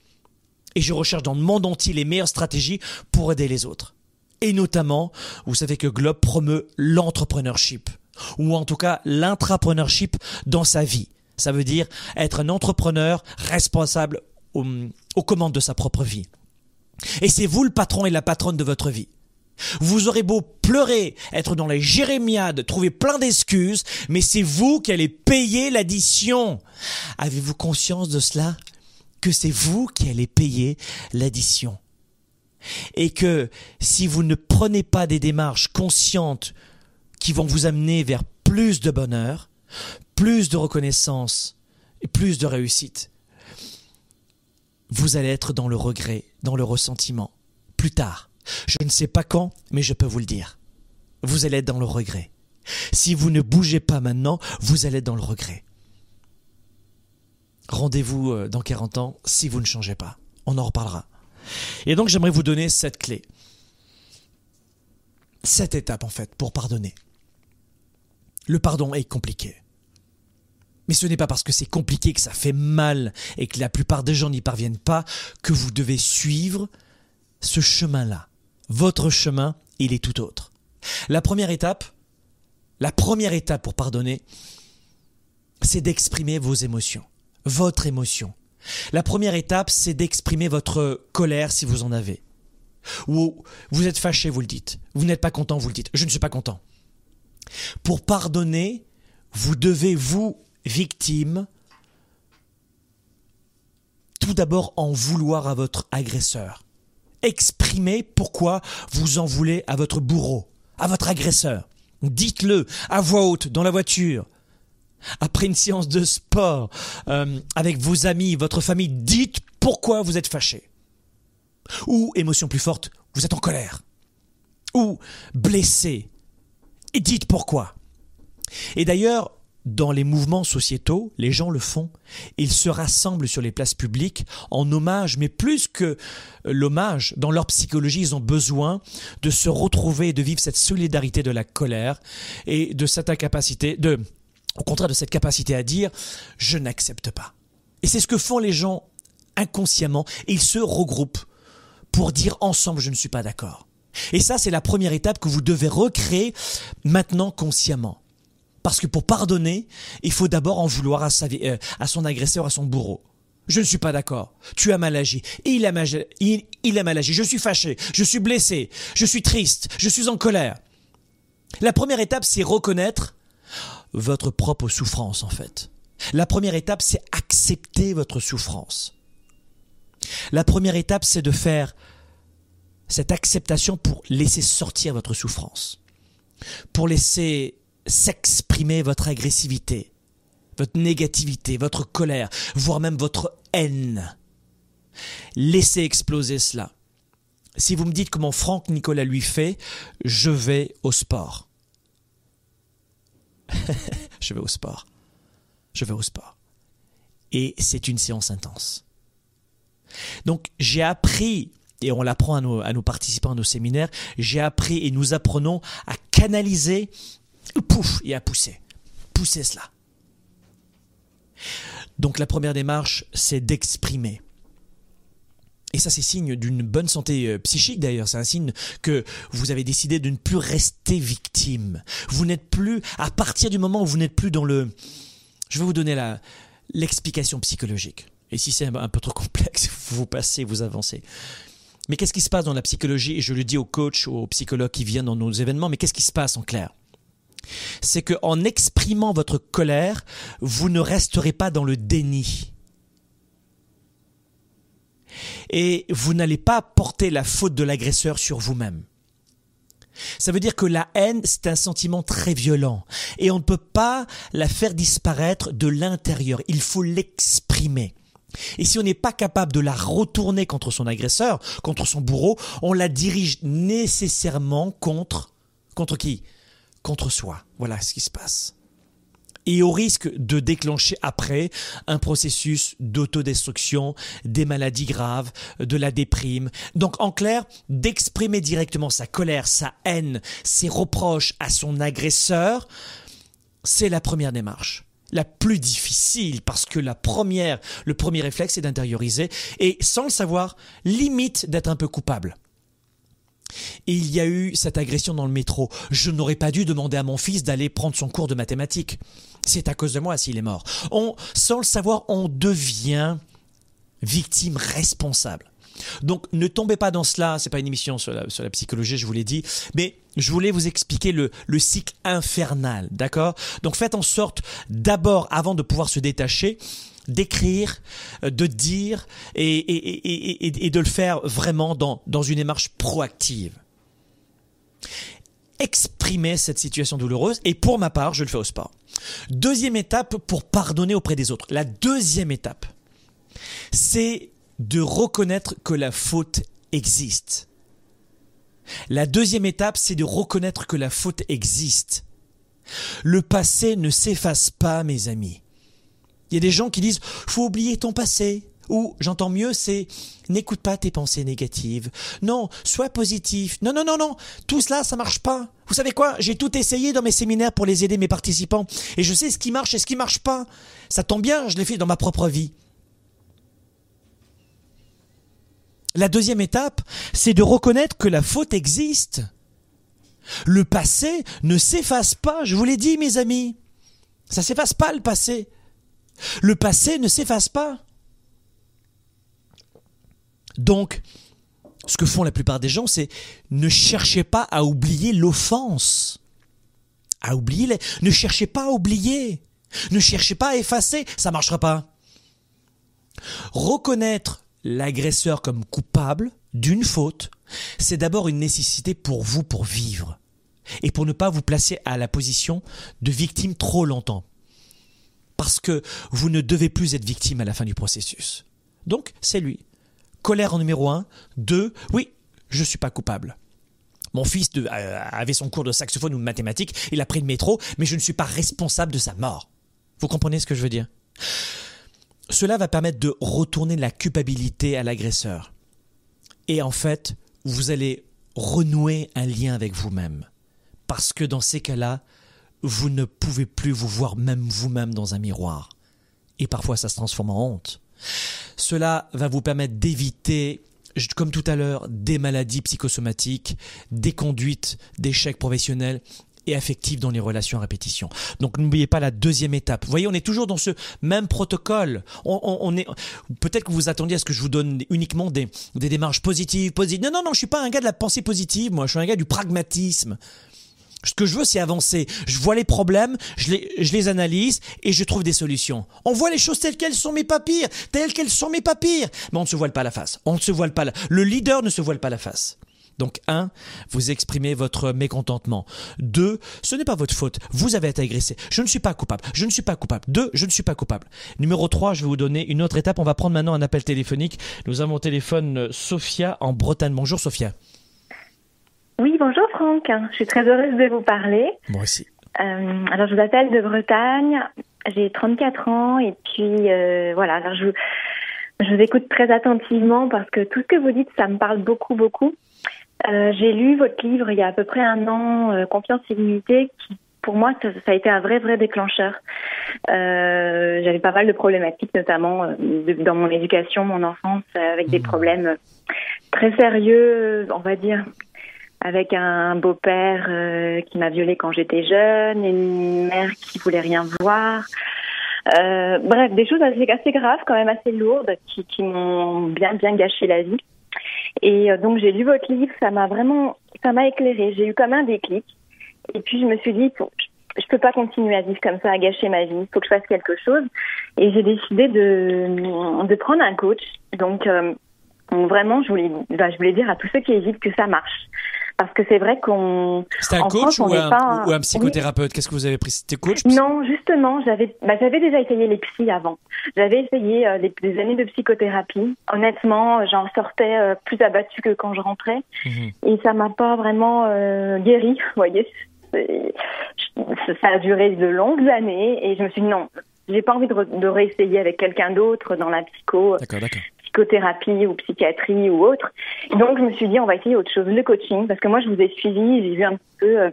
et je recherche dans le monde entier les meilleures stratégies pour aider les autres. Et notamment, vous savez que Globe promeut l'entrepreneurship, ou en tout cas l'intrapreneurship dans sa vie. Ça veut dire être un entrepreneur responsable aux, commandes de sa propre vie. Et c'est vous le patron et la patronne de votre vie. Vous aurez beau pleurer, être dans les jérémiades, trouver plein d'excuses, mais c'est vous qui allez payer l'addition. Avez-vous conscience de cela? Que c'est vous qui allez payer l'addition. Et que si vous ne prenez pas des démarches conscientes qui vont vous amener vers plus de bonheur, plus de reconnaissance et plus de réussite, vous allez être dans le regret, dans le ressentiment. Plus tard. Je ne sais pas quand, mais je peux vous le dire. Vous allez être dans le regret. Si vous ne bougez pas maintenant, vous allez être dans le regret. Rendez-vous euh, dans 40 ans si vous ne changez pas. On en reparlera. Et donc j'aimerais vous donner cette clé. Cette étape en fait pour pardonner. Le pardon est compliqué. Mais ce n'est pas parce que c'est compliqué, que ça fait mal et que la plupart des gens n'y parviennent pas que vous devez suivre ce chemin-là. Votre chemin, il est tout autre. La première étape, la première étape pour pardonner, c'est d'exprimer vos émotions, votre émotion. La première étape, c'est d'exprimer votre colère si vous en avez. Ou vous êtes fâché, vous le dites. Vous n'êtes pas content, vous le dites. Je ne suis pas content. Pour pardonner, vous devez, vous, victime, tout d'abord en vouloir à votre agresseur. Exprimez pourquoi vous en voulez à votre bourreau, à votre agresseur. Dites-le à voix haute dans la voiture. Après une séance de sport, euh, avec vos amis, votre famille, dites pourquoi vous êtes fâché. Ou, émotion plus forte, vous êtes en colère. Ou blessé. Et dites pourquoi. Et d'ailleurs, dans les mouvements sociétaux, les gens le font. Ils se rassemblent sur les places publiques en hommage, mais plus que l'hommage, dans leur psychologie, ils ont besoin de se retrouver et de vivre cette solidarité de la colère et de cette incapacité, de, au contraire de cette capacité à dire je n'accepte pas. Et c'est ce que font les gens inconsciemment. Ils se regroupent pour dire ensemble je ne suis pas d'accord. Et ça, c'est la première étape que vous devez recréer maintenant consciemment. Parce que pour pardonner, il faut d'abord en vouloir à, euh, son agresseur, à son bourreau. Je ne suis pas d'accord. Tu as mal agi. Il a mal agi. Je suis fâché. Je suis blessé. Je suis triste. Je suis en colère. La première étape, c'est reconnaître votre propre souffrance, en fait. La première étape, c'est accepter votre souffrance. La première étape, c'est de faire cette acceptation pour laisser sortir votre souffrance. Pour laisser s'exprimer votre agressivité, votre négativité, votre colère, voire même votre haine. Laissez exploser cela. Si vous me dites comment Franck Nicolas lui fait, je vais au sport. (laughs) je vais au sport. Je vais au sport. Et c'est une séance intense. Donc j'ai appris, et on l'apprend à nos, à nos participants à nos séminaires, j'ai appris et nous apprenons à canaliser pouf, et à pousser. Pousser cela. Donc la première démarche, c'est d'exprimer. Et ça, c'est signe d'une bonne santé euh, psychique d'ailleurs. C'est un signe que vous avez décidé de ne plus rester victime. Vous n'êtes plus, à partir du moment où vous n'êtes plus dans le... Je vais vous donner l'explication psychologique. Et si c'est un peu trop complexe, (laughs) vous passez, vous avancez. Mais qu'est-ce qui se passe dans la psychologie? Et je le dis aux coachs, aux psychologues qui viennent dans nos événements, mais qu'est-ce qui se passe en clair? C'est que en exprimant votre colère, vous ne resterez pas dans le déni. Et vous n'allez pas porter la faute de l'agresseur sur vous-même. Ça veut dire que la haine, c'est un sentiment très violent. Et on ne peut pas la faire disparaître de l'intérieur. Il faut l'exprimer. Et si on n'est pas capable de la retourner contre son agresseur, contre son bourreau, on la dirige nécessairement contre, contre qui? contre soi. Voilà ce qui se passe. Et au risque de déclencher après un processus d'autodestruction, des maladies graves, de la déprime. Donc en clair, d'exprimer directement sa colère, sa haine, ses reproches à son agresseur, c'est la première démarche la plus difficile parce que la première, le premier réflexe est d'intérioriser et sans le savoir, limite d'être un peu coupable. Et il y a eu cette agression dans le métro. Je n'aurais pas dû demander à mon fils d'aller prendre son cours de mathématiques. C'est à cause de moi s'il est mort. On, sans le savoir, on devient victime responsable. Donc ne tombez pas dans cela, c'est pas une émission sur la, psychologie, je vous l'ai dit, mais je voulais vous expliquer le cycle infernal, d'accord? Donc faites en sorte d'abord, avant de pouvoir se détacher, d'écrire, euh, de dire et, et, et, et, de le faire vraiment dans, dans une démarche proactive. Exprimer cette situation douloureuse et pour ma part, je le fais au sport. Deuxième étape pour pardonner auprès des autres. La deuxième étape, c'est de reconnaître que la faute existe. La deuxième étape, c'est de reconnaître que la faute existe. Le passé ne s'efface pas, mes amis. Il y a des gens qui disent faut oublier ton passé. Ou, j'entends mieux, c'est n'écoute pas tes pensées négatives. Non, sois positif. Non, non, non, non. Tout cela, ça marche pas. Vous savez quoi? J'ai tout essayé dans mes séminaires pour les aider mes participants. Et je sais ce qui marche et ce qui marche pas. Ça tombe bien, je l'ai fait dans ma propre vie. La deuxième étape, c'est de reconnaître que la faute existe. Le passé ne s'efface pas, je vous l'ai dit mes amis. Ça s'efface pas le passé. Le passé ne s'efface pas. Donc, ce que font la plupart des gens, c'est ne cherchez pas à oublier l'offense. À oublier, ne cherchez pas à oublier. Ne cherchez pas à effacer, ça marchera pas. Reconnaître l'agresseur comme coupable d'une faute, c'est d'abord une nécessité pour vous pour vivre et pour ne pas vous placer à la position de victime trop longtemps. Parce que vous ne devez plus être victime à la fin du processus. Donc, c'est lui. Colère en numéro un. Deux, oui, je ne suis pas coupable. Mon fils avait son cours de saxophone ou de mathématiques, il a pris le métro, mais je ne suis pas responsable de sa mort. Vous comprenez ce que je veux dire? Cela va permettre de retourner la culpabilité à l'agresseur. Et en fait, vous allez renouer un lien avec vous-même. Parce que dans ces cas-là, vous ne pouvez plus vous voir même vous-même dans un miroir. Et parfois, ça se transforme en honte. Cela va vous permettre d'éviter, comme tout à l'heure, des maladies psychosomatiques, des conduites d'échecs professionnels et affective dans les relations à répétition. Donc n'oubliez pas la deuxième étape. Vous voyez, on est toujours dans ce même protocole. On, est peut-être que vous attendiez à ce que je vous donne uniquement des, des démarches positives, positives. Non, non, non, je suis pas un gars de la pensée positive. Moi, je suis un gars du pragmatisme. Ce que je veux, c'est avancer. Je vois les problèmes, je les, analyse et je trouve des solutions. On voit les choses telles qu'elles sont, mais pas pires. Telles qu'elles sont, mais pas pires. Mais on ne se voile pas la face. On ne se voile pas la... Le leader ne se voile pas la face. Donc, un, vous exprimez votre mécontentement. Deux, ce n'est pas votre faute. Vous avez été agressé. Je ne suis pas coupable. Je ne suis pas coupable. Deux, je ne suis pas coupable. Numéro trois, je vais vous donner une autre étape. On va prendre maintenant un appel téléphonique. Nous avons au téléphone euh, Sophia en Bretagne. Bonjour Sophia. Oui, bonjour Franck. Je suis très heureuse de vous parler. Moi aussi. Euh, alors, je vous appelle de Bretagne. J'ai 34 ans et puis euh, voilà. Alors, je, je vous écoute très attentivement parce que tout ce que vous dites, ça me parle beaucoup, beaucoup. Euh, j'ai lu votre livre il y a à peu près un an, Confiance et l'unité, qui pour moi, ça, a été un vrai, vrai déclencheur. Euh, J'avais pas mal de problématiques, notamment dans mon éducation, mon enfance, avec des mmh. problèmes très sérieux, on va dire, avec un beau-père qui m'a violée quand j'étais jeune, et une mère qui voulait rien voir. Euh, bref, des choses assez, assez graves, quand même assez lourdes, qui, m'ont bien, bien gâché la vie. Et euh, donc j'ai lu votre livre, ça m'a vraiment, ça m'a éclairé. J'ai eu comme un déclic. Et puis je me suis dit, je peux pas continuer à vivre comme ça, à gâcher ma vie. Il faut que je fasse quelque chose. Et j'ai décidé de, de prendre un coach. Donc euh, vraiment, je voulais, bah, je voulais dire à tous ceux qui hésitent que ça marche. Parce que c'est vrai qu'on. C'était un coach ou, un, ou, un, psychothérapeute? Qu'est-ce que vous avez pris? C'était coach Non, justement, j'avais bah, j'avais déjà essayé les psys avant. J'avais essayé euh, des années de psychothérapie. Honnêtement, j'en sortais euh, plus abattue que quand je rentrais. Mhm. Et ça m'a pas vraiment euh, guéri, vous voyez. Ça a duré de longues années et je me suis dit non, j'ai pas envie de, de réessayer avec quelqu'un d'autre dans la psycho. D'accord, d'accord psychothérapie ou psychiatrie ou autre. Donc, je me suis dit, on va essayer autre chose, le coaching, parce que moi, je vous ai suivi, j'ai vu un peu euh,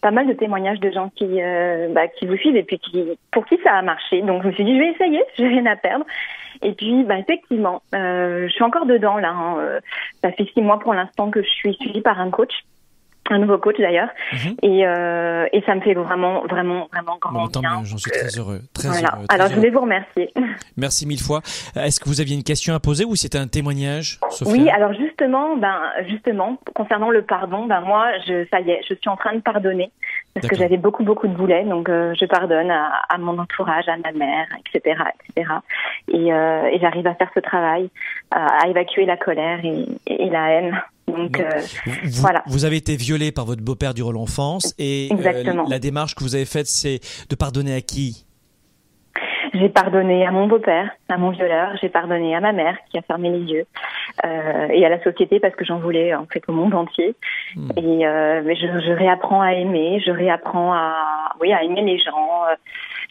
pas mal de témoignages de gens qui, euh, bah, qui vous suivent et puis qui, pour qui ça a marché. Donc, je me suis dit, je vais essayer, j'ai rien à perdre. Et puis, bah, effectivement, euh, je suis encore dedans là. Hein. Ça fait six mois pour l'instant que je suis suivie par un coach. Un nouveau coach d'ailleurs, Mhm. et, euh, et ça me fait vraiment, vraiment, vraiment grand Bon, tant bien. mieux, j'en suis très heureux. Très Voilà. heureux, très Alors je voulais vous remercier. (laughs) Merci mille fois. Est-ce que vous aviez une question à poser ou c'était un témoignage, Sophia Oui, alors justement, ben justement, concernant le pardon, ben moi, je, ça y est, je suis en train de pardonner parce que j'avais beaucoup, beaucoup de boulets, donc euh, je pardonne à, à mon entourage, à ma mère, etc., etc. Et, euh, et j'arrive à faire ce travail, à, à évacuer la colère et, et la haine. Donc Donc, euh, Vous, vous- Voilà. vous avez été violé par votre beau-père durant l'enfance et euh, la démarche que vous avez faite, c'est de pardonner à qui? J'ai pardonné à mon beau-père, à mon violeur, j'ai pardonné à ma mère qui a fermé les yeux, euh, et à la société parce que j'en voulais en fait au monde entier. Hmm. Et euh, mais je, je réapprends à aimer, je réapprends à oui à aimer les gens.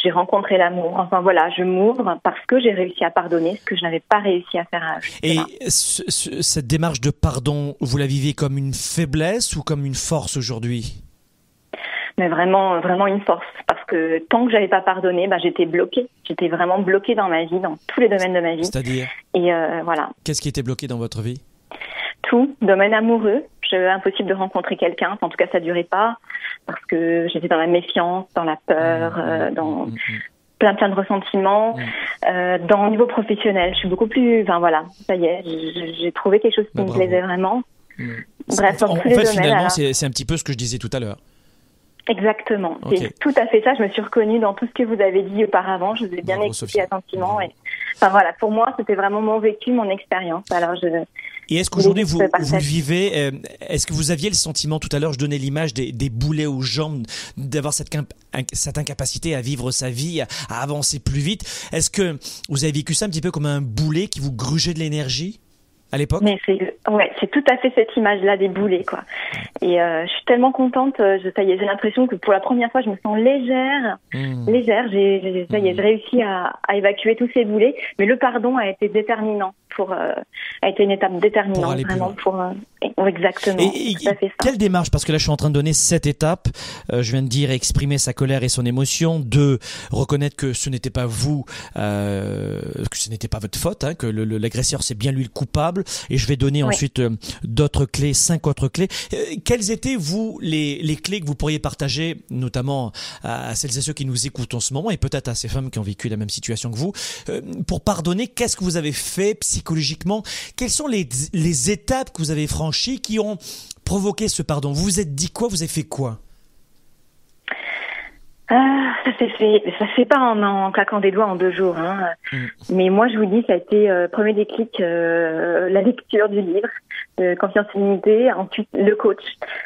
J'ai rencontré l'amour. Enfin voilà, je m'ouvre parce que j'ai réussi à pardonner ce que je n'avais pas réussi à faire. à- Et jusque-là. ce- ce- cette démarche de pardon, vous la vivez comme une faiblesse ou comme une force aujourd'hui? Mais vraiment vraiment une force parce que tant que j'avais pas pardonné, bah, j'étais bloquée. J'étais vraiment bloquée dans ma vie, dans tous les domaines de ma vie. C'est-à-dire, Et euh, voilà. qu'est-ce qui était bloqué dans votre vie? Tout, domaine amoureux. Impossible de rencontrer quelqu'un. En tout cas, ça durait pas parce que j'étais dans la méfiance, dans la peur, Mmh, euh, mmh, dans mmh. plein plein de ressentiments. Mm. Euh, dans le niveau professionnel, je suis beaucoup plus. Enfin voilà, ça y est, j'ai trouvé quelque chose qui Bah, me bravo. plaisait vraiment. Mm. Bref, en, dans en tous les fait, domaines. finalement, c'est un petit peu ce que je disais tout à l'heure. Exactement. C'est tout à fait ça. Je me suis reconnue dans tout ce que vous avez dit auparavant. Je vous ai bien Bravo, écouté attentivement. Et, enfin voilà, pour moi, c'était vraiment mon vécu, mon expérience. Alors je. Et est-ce qu'aujourd'hui vous, le vivez euh, Est-ce que vous aviez le sentiment tout à l'heure, je donnais l'image des, des boulets aux jambes, d'avoir cette incapacité à vivre sa vie, à, à avancer plus vite? Est-ce que vous avez vécu ça un petit peu comme un boulet qui vous grugeait de l'énergie? À l'époque? Mais c'est ouais, c'est tout à fait cette image-là des boulets, quoi. Et euh, je suis tellement contente. euh, Je, ça y est, j'ai l'impression que pour la première fois, je me sens légère, Hmm. légère. J'ai, ça y est, j'ai réussi à, à évacuer tous ces boulets. Mais le pardon a été déterminant pour, euh, a été une étape déterminante vraiment pour, euh, exactement. Et, et- tout à fait ça. quelle démarche? Parce que là, je suis en train de donner sept étapes. Euh, je viens de dire exprimer sa colère et son émotion. Deux, reconnaître que ce n'était pas vous, euh, que ce n'était pas votre faute, hein, que l'agresseur c'est bien lui le coupable. Et je vais donner Oui. ensuite euh, d'autres clés, cinq autres clés. Euh, quelles étaient vous les, les clés que vous pourriez partager, notamment à, celles et ceux qui nous écoutent en ce moment, et peut-être à ces femmes qui ont vécu la même situation que vous, euh, pour pardonner Qu'est-ce que vous avez fait psychologiquement? Quelles sont les, les étapes que vous avez franchies qui ont provoqué ce pardon? Vous vous êtes dit quoi? Vous avez fait quoi? Ça s'est fait, ça se fait pas en, en claquant des doigts en deux jours. Hein. Mm. Mais moi, je vous dis, ça a été euh, premier déclic, euh, la lecture du livre, euh, Confiance illimitée, ensuite le coach.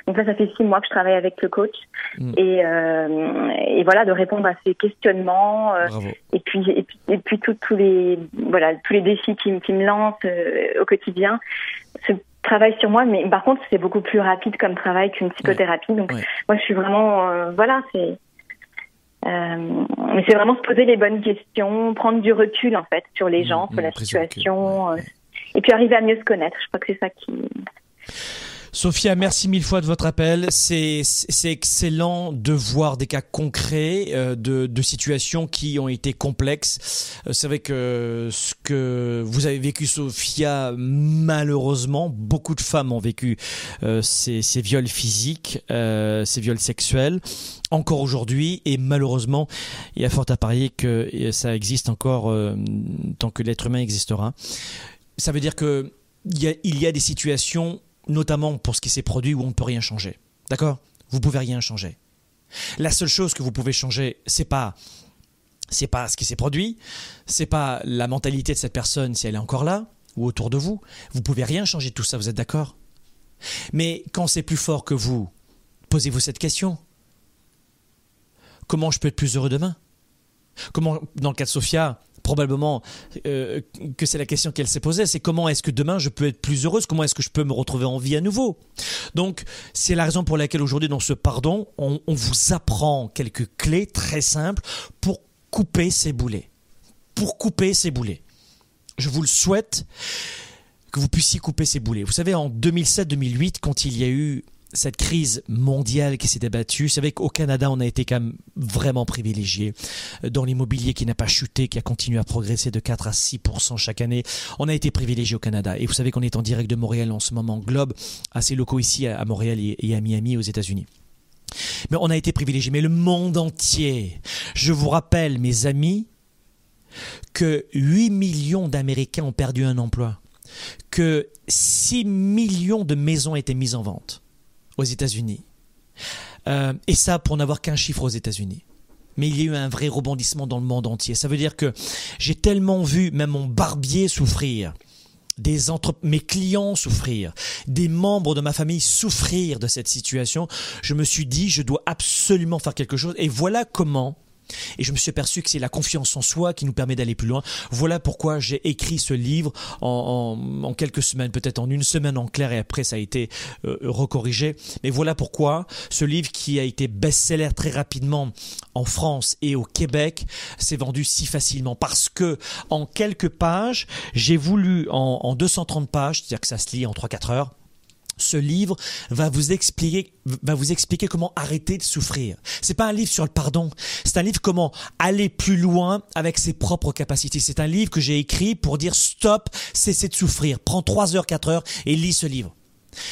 Donc là, ça fait six mois que je travaille avec le coach. Mm. Et, euh, et voilà, de répondre à ces questionnements. euh, et puis, et puis, et puis tous tous les, voilà, tous les défis qui, me- qui me lancent euh, au quotidien. Ce travail sur moi, mais par contre, c'est beaucoup plus rapide comme travail qu'une psychothérapie. Donc, Ouais. moi, je suis vraiment, euh, voilà, c'est. Euh, mais c'est vraiment se poser les bonnes questions, prendre du recul en fait sur les Mmh, gens, mmh, sur la de recul, situation, ouais, euh, et puis arriver à mieux se connaître. Je crois que c'est ça qui. Sophia, merci mille fois de votre appel. C'est excellent de voir des cas concrets euh, de, de situations qui ont été complexes. Euh, C'est vrai que ce que vous avez vécu, Sophia, malheureusement, beaucoup de femmes ont vécu euh, ces, ces viols physiques, euh, ces viols sexuels, encore aujourd'hui. Et malheureusement, il y a fort à parier que euh, ça existe encore euh, tant que l'être humain existera. Ça veut dire que il y a, il y a des situations notamment pour ce qui s'est produit où on ne peut rien changer. D'accord? Vous pouvez rien changer. La seule chose que vous pouvez changer, c'est pas c'est pas ce qui s'est produit, c'est pas la mentalité de cette personne si elle est encore là ou autour de vous. Vous pouvez rien changer de tout ça, vous êtes d'accord? Mais quand c'est plus fort que vous, posez-vous cette question. Comment je peux être plus heureux demain? Comment, dans le cas de Sophia, probablement euh, que c'est la question qu'elle s'est posée, c'est comment est-ce que demain je peux être plus heureuse, comment est-ce que je peux me retrouver en vie à nouveau? Donc c'est la raison pour laquelle aujourd'hui dans ce pardon, on, on vous apprend quelques clés très simples pour couper ces boulets. Pour couper ces boulets. Je vous le souhaite que vous puissiez couper ces boulets. Vous savez, en 2007-2008, quand il y a eu cette crise mondiale qui s'est débattue. C'est vrai qu'au Canada, on a été quand même vraiment privilégié. Dans l'immobilier qui n'a pas chuté, qui a continué à progresser de 4 à 6 chaque année, on a été privilégié au Canada. Et vous savez qu'on est en direct de Montréal en ce moment, Globe, ses locaux ici à Montréal et à Miami aux États-Unis. Mais on a été privilégié. Mais le monde entier, je vous rappelle, mes amis, que 8 millions d'Américains ont perdu un emploi, que 6 millions de maisons été mises en vente aux États-Unis. Euh, et ça pour n'avoir qu'un chiffre aux États-Unis. Mais il y a eu un vrai rebondissement dans le monde entier. Ça veut dire que j'ai tellement vu même mon barbier souffrir, mes clients souffrir, des membres de ma famille souffrir de cette situation. Je me suis dit, je dois absolument faire quelque chose. Et voilà comment et je me suis aperçu que c'est la confiance en soi qui nous permet d'aller plus loin. Voilà pourquoi j'ai écrit ce livre en, quelques semaines, peut-être en une semaine en clair et après ça a été euh, recorrigé. Mais voilà pourquoi ce livre qui a été best-seller très rapidement en France et au Québec s'est vendu si facilement parce que en quelques pages, j'ai voulu en, en 230 pages, c'est-à-dire que ça se lit en 3-4 heures, ce livre va vous expliquer va vous expliquer comment arrêter de souffrir. C'est pas un livre sur le pardon, c'est un livre comment aller plus loin avec ses propres capacités. C'est un livre que j'ai écrit pour dire stop, cessez de souffrir. Prends 3 heures, 4 heures et lis ce livre.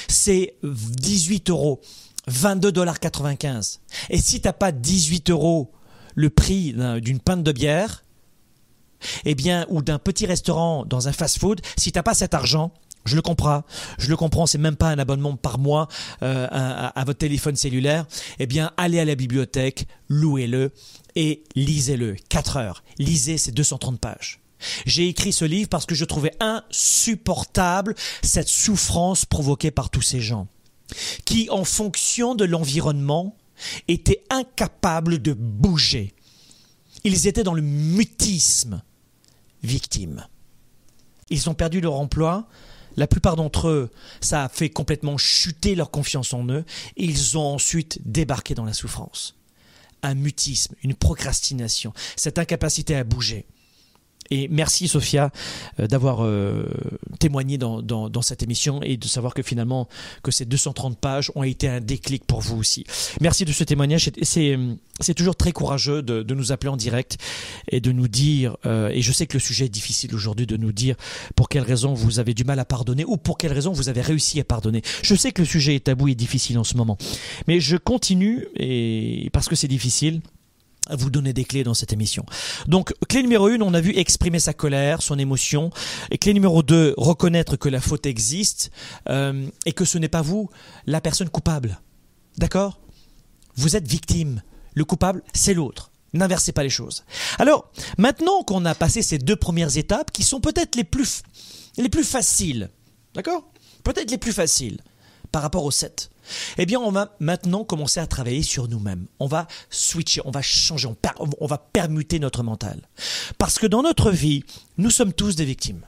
C'est 18 euros, 22 dollars 95. Et si t'as pas 18 euros le prix d'une pinte de bière, eh bien, ou d'un petit restaurant dans un fast-food, si t'as pas cet argent, je le comprends, je le comprends, c'est même pas un abonnement par mois euh, à, votre téléphone cellulaire. Eh bien, allez à la bibliothèque, louez-le et lisez-le. 4 heures. Lisez ces 230 pages. J'ai écrit ce livre parce que je trouvais insupportable cette souffrance provoquée par tous ces gens qui, en fonction de l'environnement, étaient incapables de bouger. Ils étaient dans le mutisme, victimes. Ils ont perdu leur emploi, la plupart d'entre eux, ça a fait complètement chuter leur confiance en eux et ils ont ensuite débarqué dans la souffrance. Un mutisme, une procrastination, cette incapacité à bouger. Et merci Sophia euh, d'avoir euh, témoigné dans, cette émission et de savoir que finalement que ces 230 pages ont été un déclic pour vous aussi. Merci de ce témoignage. C'est c'est toujours très courageux de, nous appeler en direct et de nous dire, euh, et je sais que le sujet est difficile aujourd'hui, de nous dire pour quelles raisons vous avez du mal à pardonner ou pour quelles raisons vous avez réussi à pardonner. Je sais que le sujet est tabou et difficile en ce moment, mais je continue et parce que c'est difficile à vous donner des clés dans cette émission. Donc, clé numéro une, on a vu exprimer sa colère, son émotion. Et clé numéro deux, reconnaître que la faute existe euh, et que ce n'est pas vous la personne coupable. D'accord? Vous êtes victime. Le coupable, c'est l'autre. N'inversez pas les choses. Alors, maintenant qu'on a passé ces deux premières étapes, qui sont peut-être les plus, les plus faciles, d'accord? Peut-être les plus faciles par rapport aux sept. Eh bien, on va maintenant commencer à travailler sur nous-mêmes. On va switcher, on va changer, on, va permuter notre mental. Parce que dans notre vie, nous sommes tous des victimes.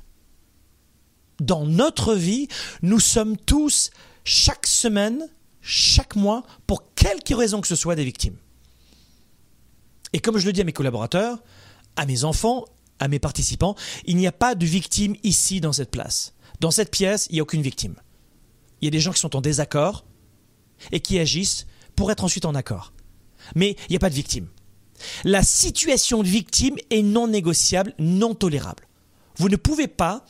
Dans notre vie, nous sommes tous, chaque semaine, chaque mois, pour quelque raison que ce soit, des victimes. Et comme je le dis à mes collaborateurs, à mes enfants, à mes participants, il n'y a pas de victime ici dans cette place. Dans cette pièce, il n'y a aucune victime. Il y a des gens qui sont en désaccord, et qui agissent pour être ensuite en accord. Mais il n'y a pas de victime. La situation de victime est non négociable, non tolérable. Vous ne pouvez pas,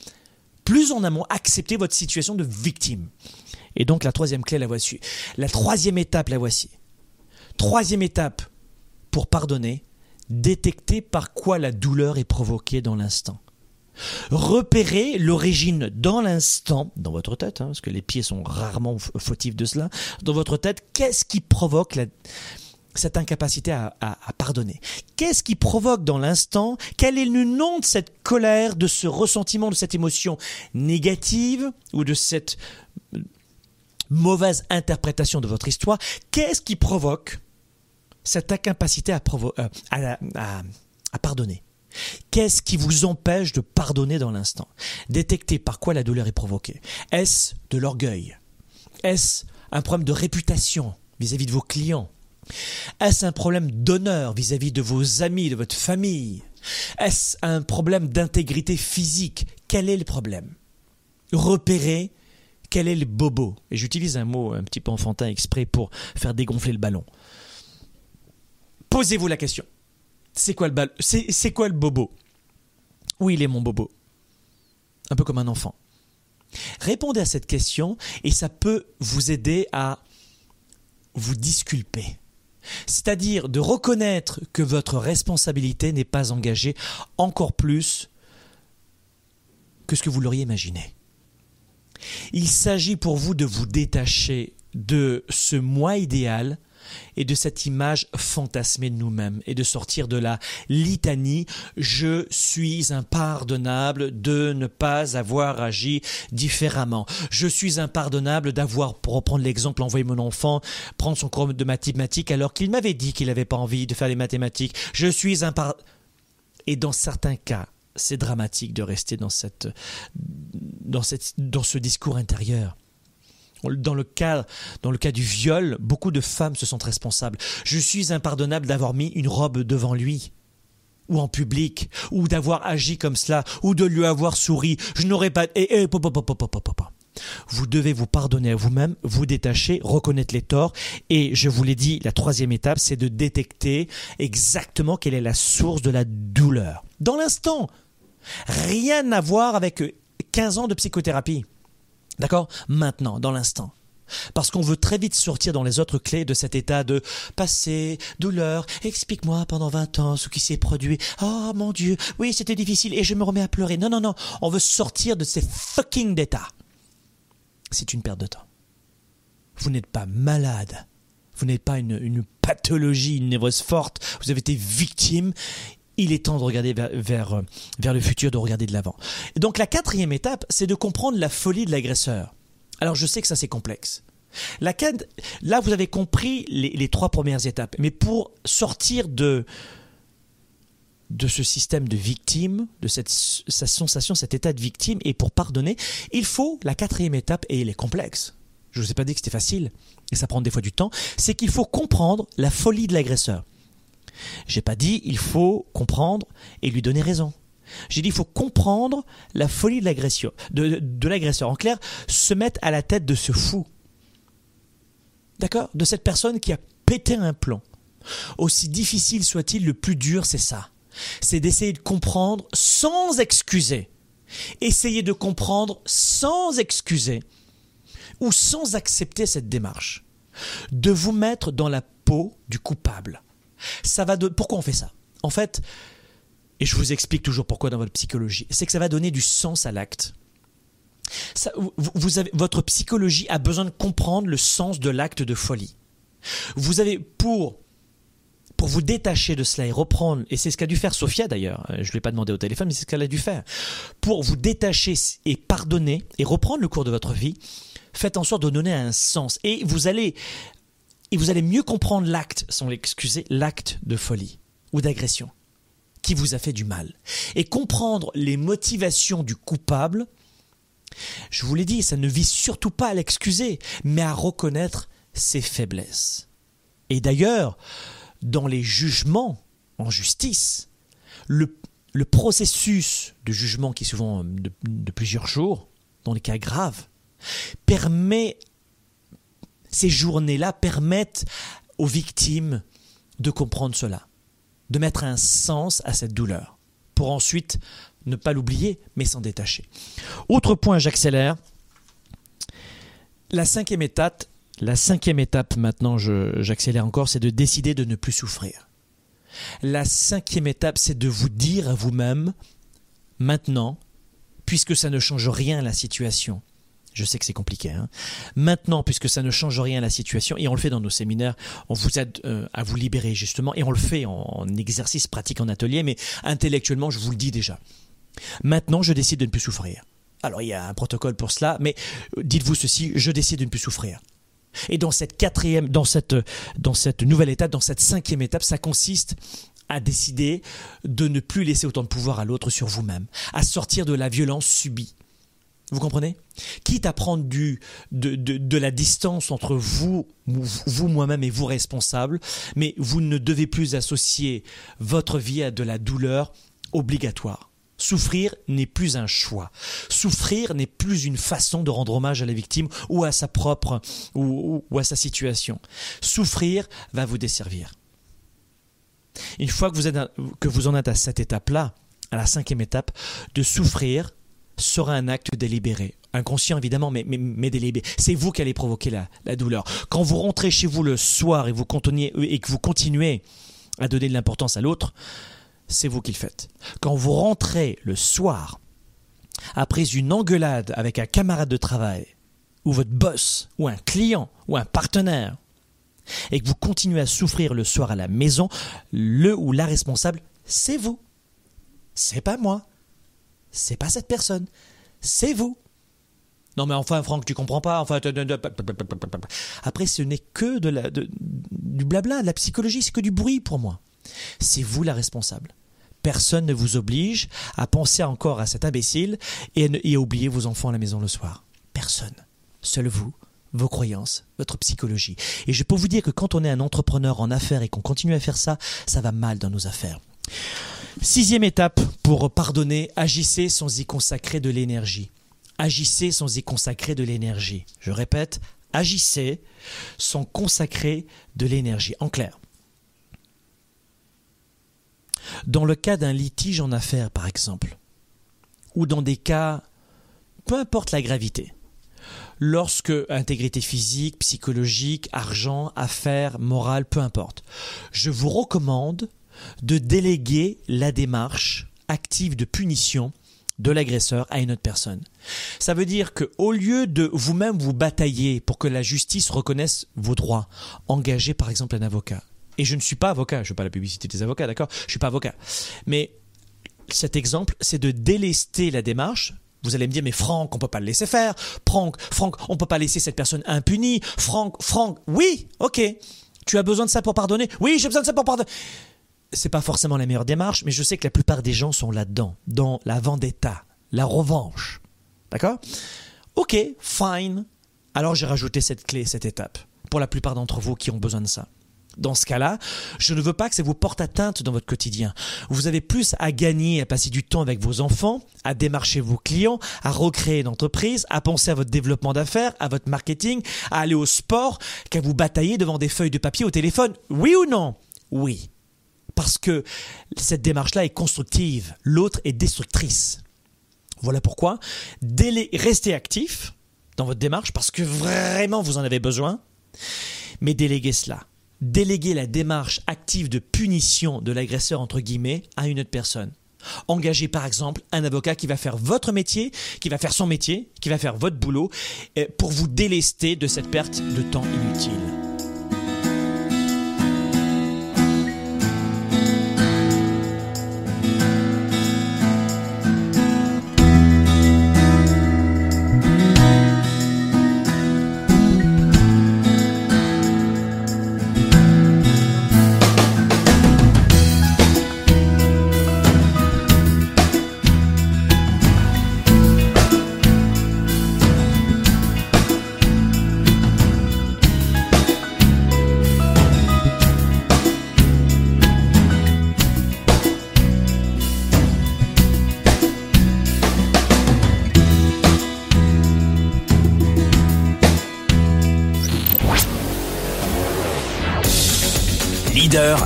plus en amont, accepter votre situation de victime. Et donc la troisième clé, la voici. La troisième étape, la voici. Troisième étape pour pardonner, détecter par quoi la douleur est provoquée dans l'instant. Repérez l'origine dans l'instant, dans votre tête, hein, parce que les pieds sont rarement fautifs de cela, dans votre tête, qu'est-ce qui provoque cette incapacité à, pardonner? Qu'est-ce qui provoque dans l'instant Quel est le nom de cette colère, de ce ressentiment, de cette émotion négative ou de cette mauvaise interprétation de votre histoire? Qu'est-ce qui provoque cette incapacité à euh, pardonner? Qu'est-ce qui vous empêche de pardonner dans l'instant? Détectez par quoi la douleur est provoquée. Est-ce de l'orgueil? Est-ce un problème de réputation vis-à-vis de vos clients? Est-ce un problème d'honneur vis-à-vis de vos amis, de votre famille? Est-ce un problème d'intégrité physique? Quel est le problème? Repérez Quel est le bobo. Et j'utilise un mot un petit peu enfantin exprès pour faire dégonfler le ballon. Posez-vous la question. C'est quoi le bobo? Où il est mon bobo Un peu comme un enfant. Répondez à cette question et ça peut vous aider à vous disculper. C'est-à-dire de reconnaître que votre responsabilité n'est pas engagée encore plus que ce que vous l'auriez imaginé. Il s'agit pour vous de vous détacher de ce moi idéal et de cette image fantasmée de nous-mêmes et de sortir de la litanie je suis impardonnable de ne pas avoir agi différemment. Je suis impardonnable d'avoir, pour reprendre l'exemple, envoyé mon enfant prendre son cours de mathématiques alors qu'il m'avait dit qu'il n'avait pas envie de faire les mathématiques. Je suis impardonnable. Et dans certains cas, c'est dramatique de rester dans, cette, dans, cette, dans ce discours intérieur. Dans le, cas, dans le cas du viol, beaucoup de femmes se sentent responsables. Je suis impardonnable d'avoir mis une robe devant lui, ou en public, ou d'avoir agi comme cela, ou de lui avoir souri. Je n'aurais pas. Vous devez vous pardonner à vous-même, vous détacher, reconnaître les torts. Et je vous l'ai dit, la troisième étape, c'est de détecter exactement quelle est la source de la douleur. Dans l'instant. Rien à voir avec 15 ans de psychothérapie. D'accord? Maintenant, dans l'instant. Parce qu'on veut très vite sortir dans les autres clés de cet état de passé, douleur, explique-moi pendant 20 ans ce qui s'est produit. Oh mon Dieu, oui c'était difficile et je me remets à pleurer. Non, non, non, on veut sortir de ces fucking états. C'est une perte de temps. Vous n'êtes pas malade. Vous n'êtes pas une, une pathologie, une névrose forte. Vous avez été victime il est temps de regarder vers, vers, le futur, de regarder de l'avant. Donc la quatrième étape, c'est de comprendre la folie de l'agresseur. Alors je sais que ça c'est complexe. Là, vous avez compris les, trois premières étapes. Mais pour sortir de, de ce système de victime, de cette sa sensation, cet état de victime, et pour pardonner, il faut la quatrième étape, et elle est complexe. Je ne vous ai pas dit que c'était facile, et ça prend des fois du temps, c'est qu'il faut comprendre la folie de l'agresseur. J'ai pas dit il faut comprendre et lui donner raison. J'ai dit il faut comprendre la folie de l'agression, de, de l'agresseur. En clair, se mettre à la tête de ce fou. D'accord? De cette personne qui a pété un plan. Aussi difficile soit-il, le plus dur, c'est ça. C'est d'essayer de comprendre sans excuser. Essayer de comprendre sans excuser ou sans accepter cette démarche. De vous mettre dans la peau du coupable. Ça va de... Pourquoi on fait ça? En fait, et je vous explique toujours pourquoi dans votre psychologie, c'est que ça va donner du sens à l'acte. vous avez, votre psychologie a besoin de comprendre le sens de l'acte de folie. Vous avez pour pour vous détacher de cela et reprendre, et c'est ce qu'a dû faire Sophia d'ailleurs, euh, je ne lui ai pas demandé au téléphone, mais c'est ce qu'elle a dû faire, pour vous détacher et pardonner et reprendre le cours de votre vie, faites en sorte de donner un sens. Et vous allez et vous allez mieux comprendre l'acte, sans l'excuser, l'acte de folie ou d'agression qui vous a fait du mal. Et comprendre les motivations du coupable, je vous l'ai dit, ça ne vise surtout pas à l'excuser, mais à reconnaître ses faiblesses. Et d'ailleurs, dans les jugements en justice, le, processus de jugement qui est souvent de, de plusieurs jours, dans les cas graves, permet ces journées-là permettent aux victimes de comprendre cela, de mettre un sens à cette douleur, pour ensuite ne pas l'oublier, mais s'en détacher. Autre point, j'accélère. La cinquième étape, la cinquième étape maintenant, j'accélère encore, c'est de décider de ne plus souffrir. La cinquième étape, c'est de vous dire à vous-même, maintenant, puisque ça ne change rien à la situation, je sais que c'est compliqué. Hein. Maintenant, puisque ça ne change rien à la situation, et on le fait dans nos séminaires, on vous aide euh, à vous libérer justement, et on le fait en, exercice pratique en atelier, mais intellectuellement, je vous le dis déjà. Maintenant, je décide de ne plus souffrir. Alors, il y a un protocole pour cela, mais euh, dites-vous ceci, je décide de ne plus souffrir. Et dans cette quatrième, dans cette, dans cette nouvelle étape, dans cette cinquième étape, ça consiste à décider de ne plus laisser autant de pouvoir à l'autre sur vous-même, à sortir de la violence subie vous comprenez? Quitte à prendre du, de, de, la distance entre vous, vous moi-même et vous responsable, mais vous ne devez plus associer votre vie à de la douleur obligatoire. Souffrir n'est plus un choix. Souffrir n'est plus une façon de rendre hommage à la victime ou à sa propre ou, à sa situation. Souffrir va vous desservir. Une fois que vous, êtes, que vous en êtes à cette étape-là, à la cinquième étape, de souffrir sera un acte délibéré. Inconscient évidemment, mais, délibéré. C'est vous qui allez provoquer la, la, douleur. Quand vous rentrez chez vous le soir et, vous et que vous continuez à donner de l'importance à l'autre, c'est vous qui le faites. Quand vous rentrez le soir, après une engueulade avec un camarade de travail, ou votre boss, ou un client, ou un partenaire, et que vous continuez à souffrir le soir à la maison, le ou la responsable, c'est vous. C'est pas moi. C'est pas cette personne. C'est vous. Non mais enfin Franck, tu comprends pas. Enfin, après ce n'est que de la, du blabla, de la psychologie, c'est que du bruit pour moi. C'est vous la responsable. Personne ne vous oblige à penser encore à cet imbécile et à oublier vos enfants à la maison le soir. Personne. Seul vous, vos croyances, votre psychologie. Et je peux vous dire que quand on est un entrepreneur en affaires et qu'on continue à faire ça, ça va mal dans nos affaires. Sixième étape pour pardonner, agissez sans y consacrer de l'énergie. Agissez sans y consacrer de l'énergie. Je répète, agissez sans consacrer de l'énergie. En clair, dans le cas d'un litige en affaires, par exemple, ou dans des cas, peu importe la gravité, lorsque intégrité physique, psychologique, argent, affaires, morale, peu importe, je vous recommande de déléguer la démarche active de punition de l'agresseur à une autre personne. Ça veut dire que au lieu de vous-même vous batailler pour que la justice reconnaisse vos droits, engagez par exemple un avocat. Et je ne suis pas avocat, je ne pas la publicité des avocats, d'accord? Je ne suis pas avocat. Mais cet exemple, c'est de délester la démarche. Vous allez me dire, mais Franck, on peut pas le laisser faire. Franck, Franck, on peut pas laisser cette personne impunie. Franck, Franck, oui, ok. Tu as besoin de ça pour pardonner? Oui, j'ai besoin de ça pour pardonner. C'est pas forcément la meilleure démarche, mais je sais que la plupart des gens sont là-dedans, dans la vendetta, la revanche. D'accord? Ok, fine. Alors j'ai rajouté cette clé, cette étape, pour la plupart d'entre vous qui ont besoin de ça. Dans ce cas-là, je ne veux pas que ça vous porte atteinte dans votre quotidien. Vous avez plus à gagner à passer du temps avec vos enfants, à démarcher vos clients, à recréer une entreprise, à penser à votre développement d'affaires, à votre marketing, à aller au sport, qu'à vous batailler devant des feuilles de papier au téléphone. Oui ou non? Oui. Parce que cette démarche-là est constructive, l'autre est destructrice. Voilà pourquoi restez actif dans votre démarche parce que vraiment vous en avez besoin, mais déléguez cela déléguer la démarche active de punition de l'agresseur entre guillemets à une autre personne. Engagez par exemple un avocat qui va faire votre métier, qui va faire son métier, qui va faire votre boulot pour vous délester de cette perte de temps inutile.